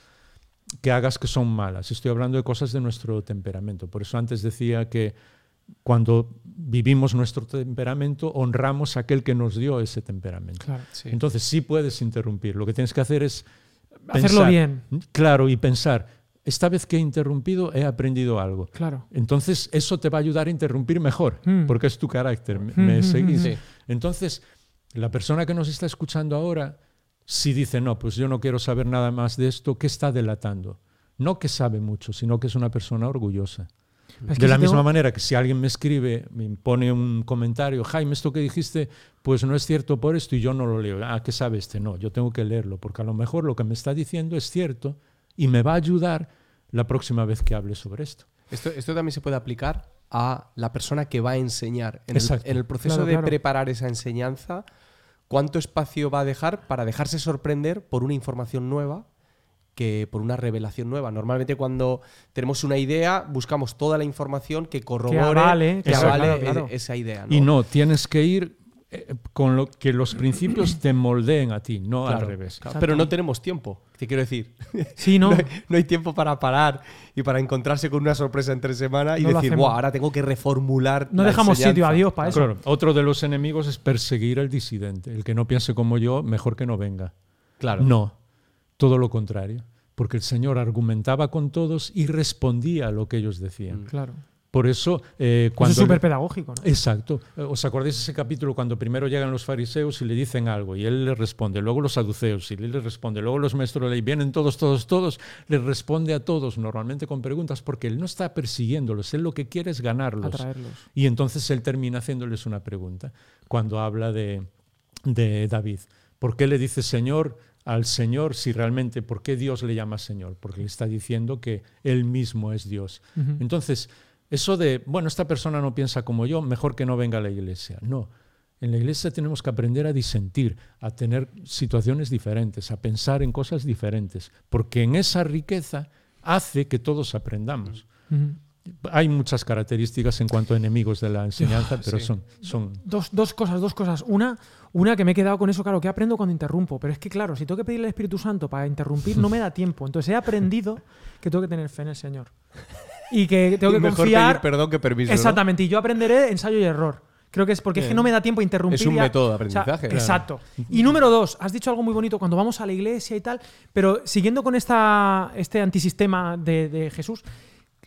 que hagas que son malas, estoy hablando de cosas de nuestro temperamento. Por eso antes decía que cuando vivimos nuestro temperamento, honramos a aquel que nos dio ese temperamento. Claro. Sí. Entonces sí puedes interrumpir. Lo que tienes que hacer es Hacerlo bien. Claro, y pensar, esta vez que he interrumpido he aprendido algo. Claro. Entonces eso te va a ayudar a interrumpir mejor, Mm. porque es tu carácter. ¿Me, Mm, me mm, seguís? mm, Sí. Entonces, la persona que nos está escuchando ahora, si dice, no, pues yo no quiero saber nada más de esto, ¿qué está delatando? No que sabe mucho, sino que es una persona orgullosa. Es que de la si misma tengo- manera que si alguien me escribe, me pone un comentario, Jaime, esto que dijiste, pues no es cierto por esto y yo no lo leo. Ah, ¿qué sabe este? No, yo tengo que leerlo, porque a lo mejor lo que me está diciendo es cierto y me va a ayudar la próxima vez que hable sobre esto. Esto, esto también se puede aplicar a la persona que va a enseñar. En, el, Exacto. en el proceso Claro, de claro. preparar esa enseñanza, ¿cuánto espacio va a dejar para dejarse sorprender por una información nueva que por una revelación nueva? Normalmente cuando tenemos una idea, buscamos toda la información que corrobore, avale, que avale claro, claro. e- esa idea. ¿no? Y no, tienes que ir eh, con lo que los <clears throat> principios te moldeen a ti, no Claro, al revés. claro. Pero no tenemos tiempo, te quiero decir. Sí, no. <laughs> No hay, no hay tiempo para parar y para encontrarse con una sorpresa entre semana y No decir, wow, ahora tengo que reformular. No la dejamos sitio enseñanza". a Dios para eso. Claro, otro de los enemigos es perseguir al disidente. El que no piense como yo, mejor que no venga. Claro. No, todo lo contrario. Porque el Señor argumentaba con todos y respondía a lo que ellos decían. Claro. Por eso, eh, Eso cuando... es súper pedagógico, ¿no? Exacto. Eh, ¿Os acordáis de ese capítulo cuando primero llegan los fariseos y le dicen algo y él les responde, luego los saduceos y él les responde, luego los maestros de ley, vienen todos, todos, todos, les responde a todos, normalmente con preguntas, porque él no está persiguiéndolos, él lo que quiere es ganarlos. Atraerlos. Y entonces él termina haciéndoles una pregunta cuando habla de, de David. ¿Por qué le dice Señor al Señor si realmente, por qué Dios le llama Señor? Porque le está diciendo que Él mismo es Dios. Entonces, eso de, bueno, esta persona no piensa como yo, mejor que no venga a la iglesia. No. En la iglesia tenemos que aprender a disentir, a tener situaciones diferentes, a pensar en cosas diferentes, porque en esa riqueza hace que todos aprendamos. Hay muchas características en cuanto a enemigos de la enseñanza, <laughs> pero sí. son, son Dos, dos cosas, dos cosas. Una, una que me he quedado con eso, claro, que aprendo cuando interrumpo. Pero es que, claro, si tengo que pedirle al Espíritu Santo para interrumpir, no me da tiempo. Entonces he aprendido que tengo que tener fe en el Señor. Y que tengo que mejor confiar. pedir perdón que permiso. ¿no? Exactamente. Y yo aprenderé ensayo y error. Creo que es porque es que no me da tiempo a interrumpir. Es un ya- método de o sea, aprendizaje. Claro. Exacto. Y número dos, has dicho algo muy bonito cuando vamos a la iglesia y tal, pero siguiendo con esta, este antisistema de, de Jesús,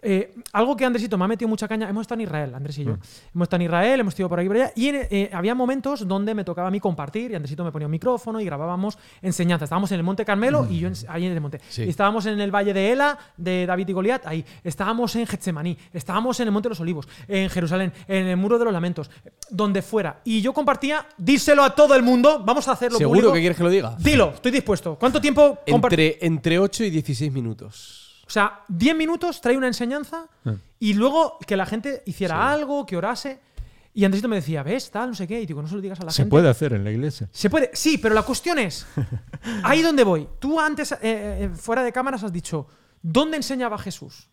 eh, algo que Andresito me ha metido mucha caña. Hemos estado en Israel, Andrés y yo. Hemos estado en Israel, hemos estado por aquí y por allá. Y eh, había momentos donde me tocaba a mí compartir y Andresito me ponía un micrófono y grabábamos enseñanza. Estábamos en el Monte Carmelo y yo en- ahí en el monte. Sí. Y estábamos en el Valle de Ela, de David y Goliat, ahí. Estábamos en Getsemaní. Estábamos en el Monte de los Olivos, en Jerusalén, en el Muro de los Lamentos, donde fuera. Y yo compartía, díselo a todo el mundo. Vamos a hacerlo ¿Seguro público. que quieres que lo diga? Dilo, estoy dispuesto. ¿Cuánto tiempo Entre, entre 8 y 16 minutos. O sea, 10 minutos trae una enseñanza Ah. y luego que la gente hiciera Sí. algo, que orase. Y Andresito me decía, ¿ves? Tal, no sé qué. Y digo, no se lo digas a la Se gente. puede hacer en la iglesia. Se puede, sí, pero la cuestión es, <laughs> ahí donde voy. Tú antes, eh, eh, fuera de cámaras, has dicho, ¿dónde enseñaba Jesús?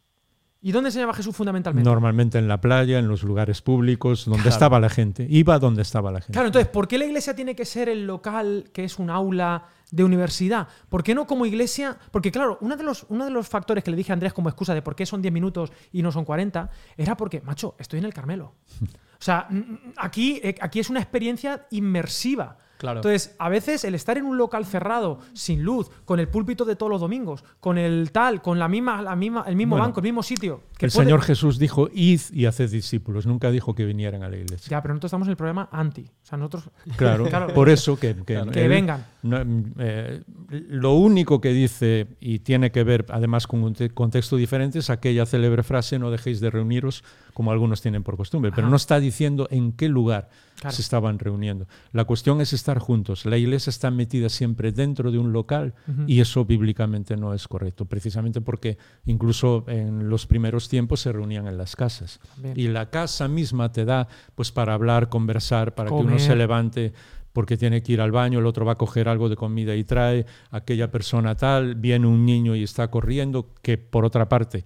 ¿Y dónde enseñaba Jesús fundamentalmente? Normalmente en la playa, en los lugares públicos, donde estaba la gente. Iba donde estaba la gente. Claro, entonces, ¿por qué la iglesia tiene que ser el local que es un aula de universidad? ¿Por qué no como iglesia? Porque claro, uno de los, uno de los factores que le dije a Andrés como excusa de por qué son 10 minutos y no son 40 era porque, macho, estoy en el Carmelo. <laughs> O sea, mm, mm, aquí, eh, aquí es una experiencia inmersiva. Claro. Entonces, a veces el estar en un local cerrado, sin luz, con el púlpito de todos los domingos, con el tal, con la misma, la misma, el mismo Bueno, banco, el mismo sitio. Que El puede- Señor Jesús dijo, id y haced discípulos. Nunca dijo que vinieran a la iglesia. Ya, pero nosotros estamos en el problema anti. O sea, nosotros. <laughs> Claro, Claro. por eso que, que, Que él vengan. no, eh, lo único que dice, y tiene que ver además con un te- contexto diferente, es aquella célebre frase, no dejéis de reuniros como algunos tienen por costumbre, pero Ajá. no está diciendo en qué lugar Claro. se estaban reuniendo. La cuestión es estar juntos. La iglesia está metida siempre dentro de un local Ujú. y eso bíblicamente no es correcto, precisamente porque incluso en los primeros tiempos se reunían en las casas. Y la casa misma te da pues para hablar, conversar, para que uno se levante porque tiene que ir al baño, el otro va a coger algo de comida y trae, aquella persona tal, viene un niño y está corriendo, que por otra parte,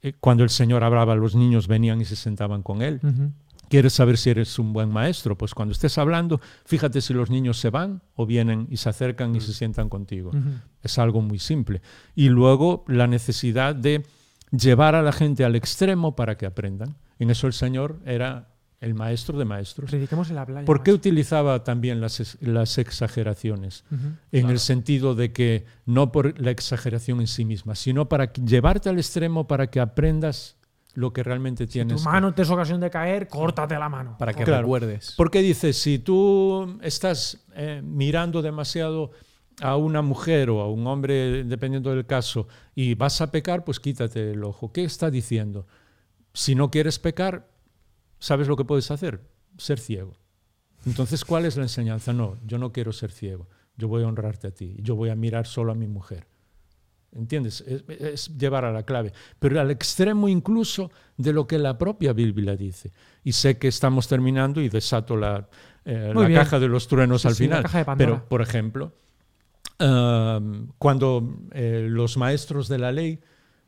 eh, cuando el Señor hablaba, los niños venían y se sentaban con él. ¿Quieres saber si eres un buen maestro? Pues cuando estés hablando, fíjate si los niños se van o vienen y se acercan y se sientan contigo. Es algo muy simple. Y luego la necesidad de llevar a la gente al extremo para que aprendan. En eso el Señor era el maestro de maestros. La playa. ¿Por qué utilizaba también las, ex- las exageraciones? En el sentido de que no por la exageración en sí misma, sino para llevarte al extremo para que aprendas lo que realmente Tu tienes. que- mano te es ocasión de caer, córtate la mano. Para que Claro. recuerdes. Porque dice, si tú estás eh, mirando demasiado a una mujer o a un hombre, dependiendo del caso, y vas a pecar, pues quítate el ojo. ¿Qué está diciendo? Si no quieres pecar, ¿sabes lo que puedes hacer? Ser ciego. Entonces, ¿cuál es la enseñanza? No, yo no quiero ser ciego. Yo voy a honrarte a ti. Yo voy a mirar solo a mi mujer. ¿Entiendes? Es, es llevar a la clave. Pero al extremo incluso de lo que la propia Biblia dice. Y sé que estamos terminando y desato la, eh, la caja de los truenos Sí, al sí, final. Pero, por ejemplo, cuando eh, los maestros de la ley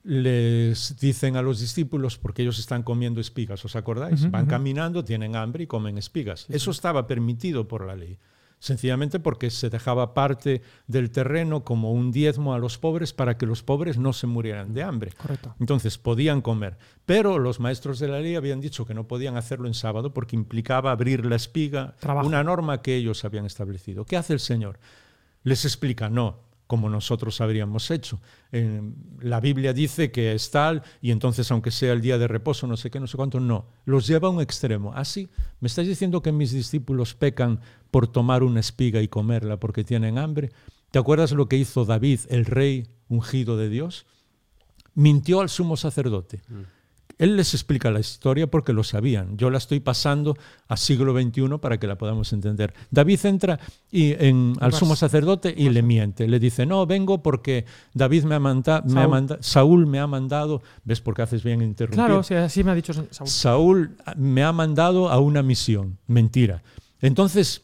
les dicen a los discípulos, porque ellos están comiendo espigas, ¿os acordáis? Van caminando, tienen hambre y comen espigas. Eso estaba permitido por la ley. Sencillamente porque se dejaba parte del terreno como un diezmo a los pobres para que los pobres no se murieran de hambre. Correcto. Entonces podían comer, pero los maestros de la ley habían dicho que no podían hacerlo en sábado porque implicaba abrir la espiga, Trabajo. una norma que ellos habían establecido. ¿Qué hace el Señor? Les explica, no, como nosotros habríamos hecho. Eh, la Biblia dice que es tal y entonces aunque sea el día de reposo, no sé qué, no sé cuánto, no. Los lleva a un extremo. Así, ¿me estáis diciendo que mis discípulos pecan por tomar una espiga y comerla porque tienen hambre? ¿Te acuerdas lo que hizo David, el rey ungido de Dios? Mintió al sumo sacerdote. Él les explica la historia porque lo sabían. Yo la estoy pasando a siglo XXI para que la podamos entender. David entra y en, al sumo sacerdote y le miente. Le dice, no, vengo porque David me ha, manda- me ha Saúl. manda- Saúl me ha mandado, ves por qué haces bien en interrumpir. Claro, sí, así me ha dicho Saúl. Saúl me ha mandado a una misión. Mentira. Entonces,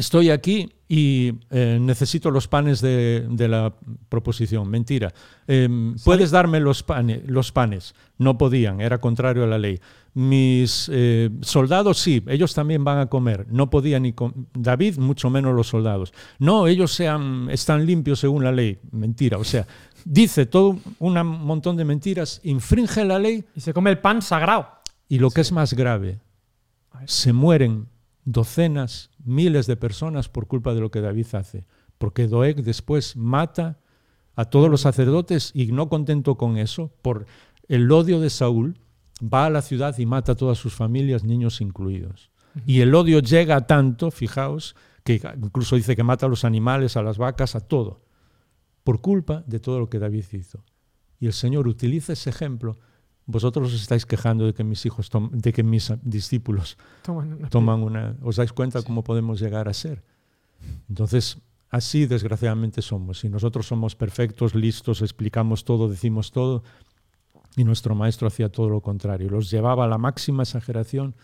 estoy aquí y eh, necesito los panes de, de la proposición. Mentira. Em, ¿Puedes darme los, pane- los panes? No podían, era contrario a la ley. Mis eh, soldados sí, ellos también van a comer. No podían ni David, mucho menos los soldados. No, ellos sean, están limpios según la ley. Mentira. O sea, dice todo un montón de mentiras, infringe la ley Y se come el pan sagrado. y lo que es más grave, se mueren docenas, miles de personas por culpa de lo que David hace. Porque Doeg después mata a todos los sacerdotes y no contento con eso, por el odio de Saúl, va a la ciudad y mata a todas sus familias, niños incluidos. Y el odio llega a tanto, fijaos, que incluso dice que mata a los animales, a las vacas, a todo, por culpa de todo lo que David hizo. Y el Señor utiliza ese ejemplo. Vosotros os estáis quejando de que mis hijos, de que mis discípulos Toman una- toman una. ¿Os dais cuenta cómo podemos llegar a ser? Entonces, así desgraciadamente somos. Y nosotros somos perfectos, listos, explicamos todo, decimos todo. Y nuestro maestro hacía todo lo contrario. Los llevaba a la máxima exageración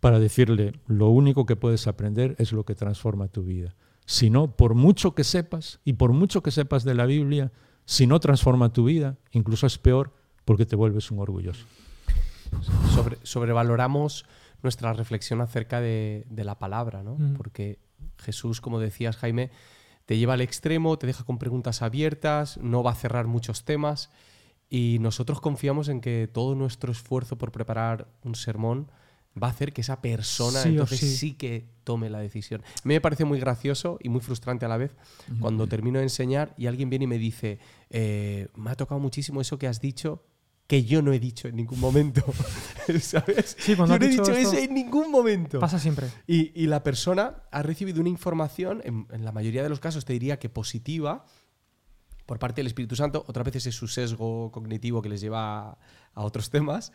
para decirle, lo único que puedes aprender es lo que transforma tu vida. Si no, por mucho que sepas y por mucho que sepas de la Biblia, si no transforma tu vida, incluso es peor porque te vuelves un orgulloso. Sobre, sobrevaloramos nuestra reflexión acerca de, la palabra, ¿no? Mm. Porque Jesús, como decías, Jaime, te lleva al extremo, te deja con preguntas abiertas, no va a cerrar muchos temas y nosotros confiamos en que todo nuestro esfuerzo por preparar un sermón va a hacer que esa persona Sí entonces sí. sí. que tome la decisión. A mí me parece muy gracioso y muy frustrante a la vez cuando termino de enseñar y alguien viene y me dice, eh, me ha tocado muchísimo eso que has dicho que yo no he dicho en ningún momento. <laughs> ¿Sabes? Sí, cuando yo no has he dicho dicho eso en ningún momento. Pasa siempre. Y, y la persona ha recibido una información, en, en la mayoría de los casos te diría que positiva, por parte del Espíritu Santo. Otras veces es su sesgo cognitivo que les lleva a, a otros temas,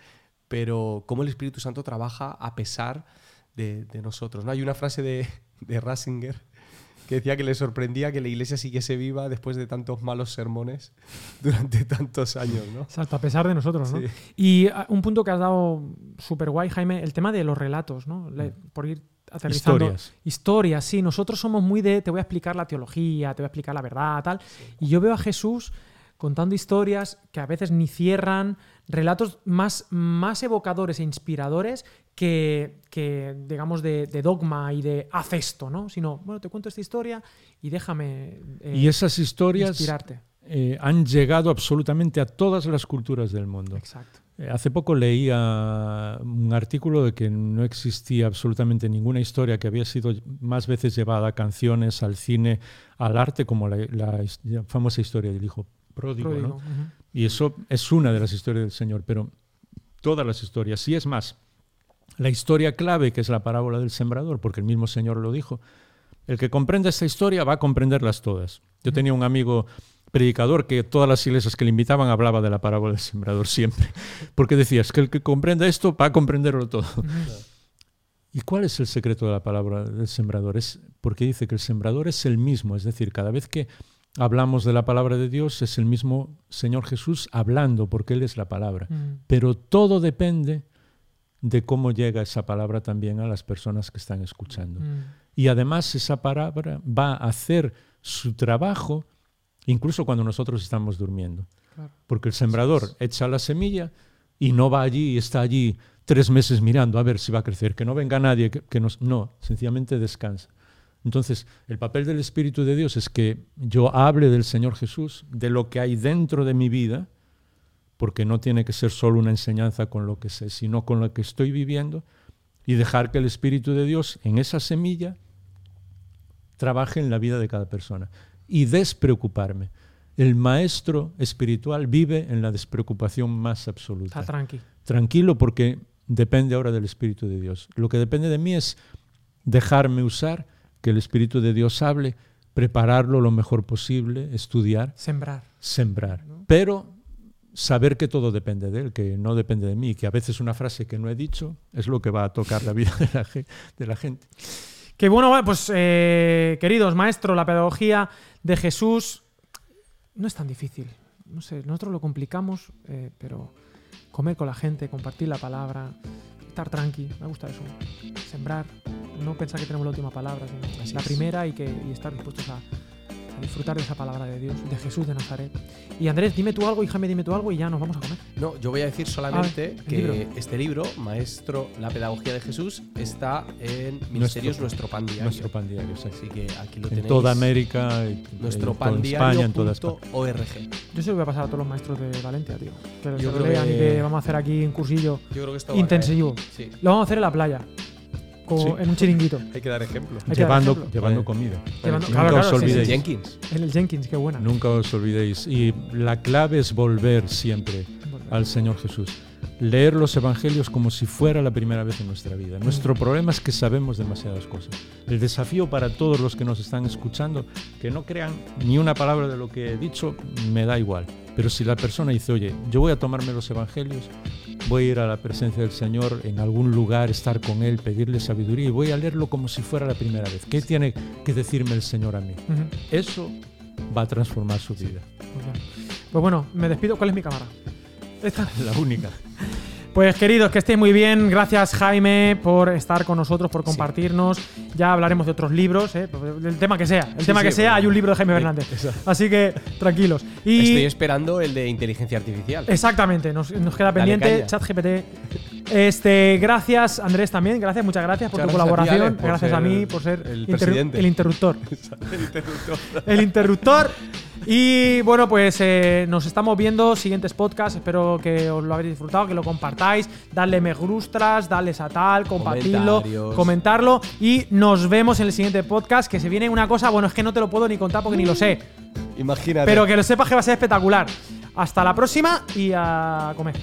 pero cómo el Espíritu Santo trabaja a pesar de, de nosotros. ¿no? Hay una frase de, de Ratzinger que decía que le sorprendía que la iglesia siguiese viva después de tantos malos sermones <laughs> durante tantos años. ¿no? Exacto, a pesar de nosotros, ¿no? Sí. Y ah, un punto que has dado súper guay, Jaime, el tema de los relatos, ¿no? Le- por ir aterrizando. Historias. Historias, sí. Nosotros somos muy de te voy a explicar la teología, te voy a explicar la verdad, tal. Y yo veo a Jesús contando historias que a veces ni cierran, relatos más, más evocadores e inspiradores que, que, digamos, de, de dogma y de haz esto, ¿no? Sino, bueno, te cuento esta historia y déjame eh, Y esas historias inspirarte. eh, han llegado absolutamente a todas las culturas del mundo. Exacto. Eh, Hace poco leía un artículo de que no existía absolutamente ninguna historia que había sido más veces llevada a canciones, al cine, al arte, como la, la his- la famosa historia del hijo pródigo. Pródigo, ¿no? Y eso es una de las historias del Señor, pero todas las historias, sí es más, la historia clave que es la parábola del sembrador, porque el mismo Señor lo dijo, el que comprenda esta historia va a comprenderlas todas. Yo tenía un amigo predicador que todas las iglesias que le invitaban hablaba de la parábola del sembrador <laughs> siempre, porque decías que el que comprenda esto va a comprenderlo todo. <laughs> ¿Y cuál es el secreto de la palabra del sembrador? Es porque dice que el sembrador es el mismo, es decir, cada vez que hablamos de la palabra de Dios es el mismo Señor Jesús hablando, porque Él es la palabra. Mm. Pero todo depende de cómo llega esa palabra también a las personas que están escuchando. Mm. Y además esa palabra va a hacer su trabajo incluso cuando nosotros estamos durmiendo. Claro. Porque el sembrador echa la semilla y no va allí y está allí tres meses mirando a ver si va a crecer. Que no venga nadie, que, que nos... No, sencillamente descansa. Entonces, el papel del Espíritu de Dios es que yo hable del Señor Jesús, de lo que hay dentro de mi vida, porque no tiene que ser solo una enseñanza con lo que sé, sino con lo que estoy viviendo, y dejar que el Espíritu de Dios en esa semilla trabaje en la vida de cada persona. Y despreocuparme. El maestro espiritual vive en la despreocupación más absoluta Está tranqui. tranquilo porque depende ahora del Espíritu de Dios. Lo que depende de mí es dejarme usar, que el Espíritu de Dios hable, prepararlo lo mejor posible, estudiar, Sembrar. sembrar. Pero saber que todo depende de Él, que no depende de mí, que a veces una frase que no he dicho es lo que va a tocar la vida <laughs> de la, ge- de la gente. Que bueno, pues eh, queridos maestros, la pedagogía de Jesús no es tan difícil. No sé, nosotros lo complicamos, eh, pero comer con la gente, compartir la palabra, estar tranqui, me gusta eso. Sembrar, no pensar que tenemos la última palabra, sino la es. primera y, que, y estar dispuestos a, a disfrutar de esa palabra de Dios, de Jesús de Nazaret. Y Andrés, dime tú algo, y Jaime, dime tú algo y ya nos vamos a comer. No, yo voy a decir solamente Ah, que libro. este libro, Maestro, la pedagogía de Jesús, está en Ministerios Nuestro, Pan Diario. Nuestro pan diario, sí. Así que aquí lo En tenéis. toda América, y- Nuestro en pan toda España, en toda España. org. Yo se lo voy a pasar a todos los maestros de Valencia, tío. Que se Yo lo creo lean y que- vamos a hacer aquí un cursillo Yo creo que esto va a intensivo. caer. Sí. Lo vamos a hacer en la playa, co- Sí. en un chiringuito. <laughs> Hay que dar ejemplo. Que dar Llevando, ejemplo. llevando comida. Llevando- Nunca claro, os claro, sí, sí, olvidéis. sí. Jenkins. En el Jenkins, qué buena. Nunca os olvidéis. Y la clave es volver siempre al Señor Jesús. Leer los evangelios como si fuera la primera vez en nuestra vida. Nuestro problema es que sabemos demasiadas cosas. El desafío para todos los que nos están escuchando, que no crean ni una palabra de lo que he dicho, me da igual. Pero si la persona dice, oye, yo voy a tomarme los evangelios, voy a ir a la presencia del Señor en algún lugar, estar con Él, pedirle sabiduría y voy a leerlo como si fuera la primera vez. ¿Qué tiene que decirme el Señor a mí? Eso va a transformar su vida. Pues bueno, me despido. ¿Cuál es mi cámara? Esta. <laughs> La única. Pues queridos, que estéis muy bien. Gracias Jaime por estar con nosotros, por compartirnos. Ya hablaremos de otros libros, ¿eh? del tema que sea. El Sí, tema sí, que sea, bueno. hay un libro de Jaime Fernández. Así que tranquilos. Y Estoy esperando el de inteligencia artificial. Exactamente, nos, nos queda Dale pendiente. ChatGPT. Este, gracias Andrés también, gracias, muchas gracias por Muchas tu gracias a ti, colaboración, Ale, por gracias a mí por ser el interru- presidente. el interruptor. <laughs> El interruptor. el interruptor. Y bueno, pues eh, nos estamos viendo siguientes podcasts. Espero que os lo habéis disfrutado, que lo compartáis. Dadle me gustas, darles a tal, compartirlo, Comentarios. comentarlo. Y nos vemos en el siguiente podcast. Que se viene una cosa, bueno, es que no te lo puedo ni contar porque ni lo sé. Imagínate. Pero que lo sepas que va a ser espectacular. Hasta la próxima y a comer.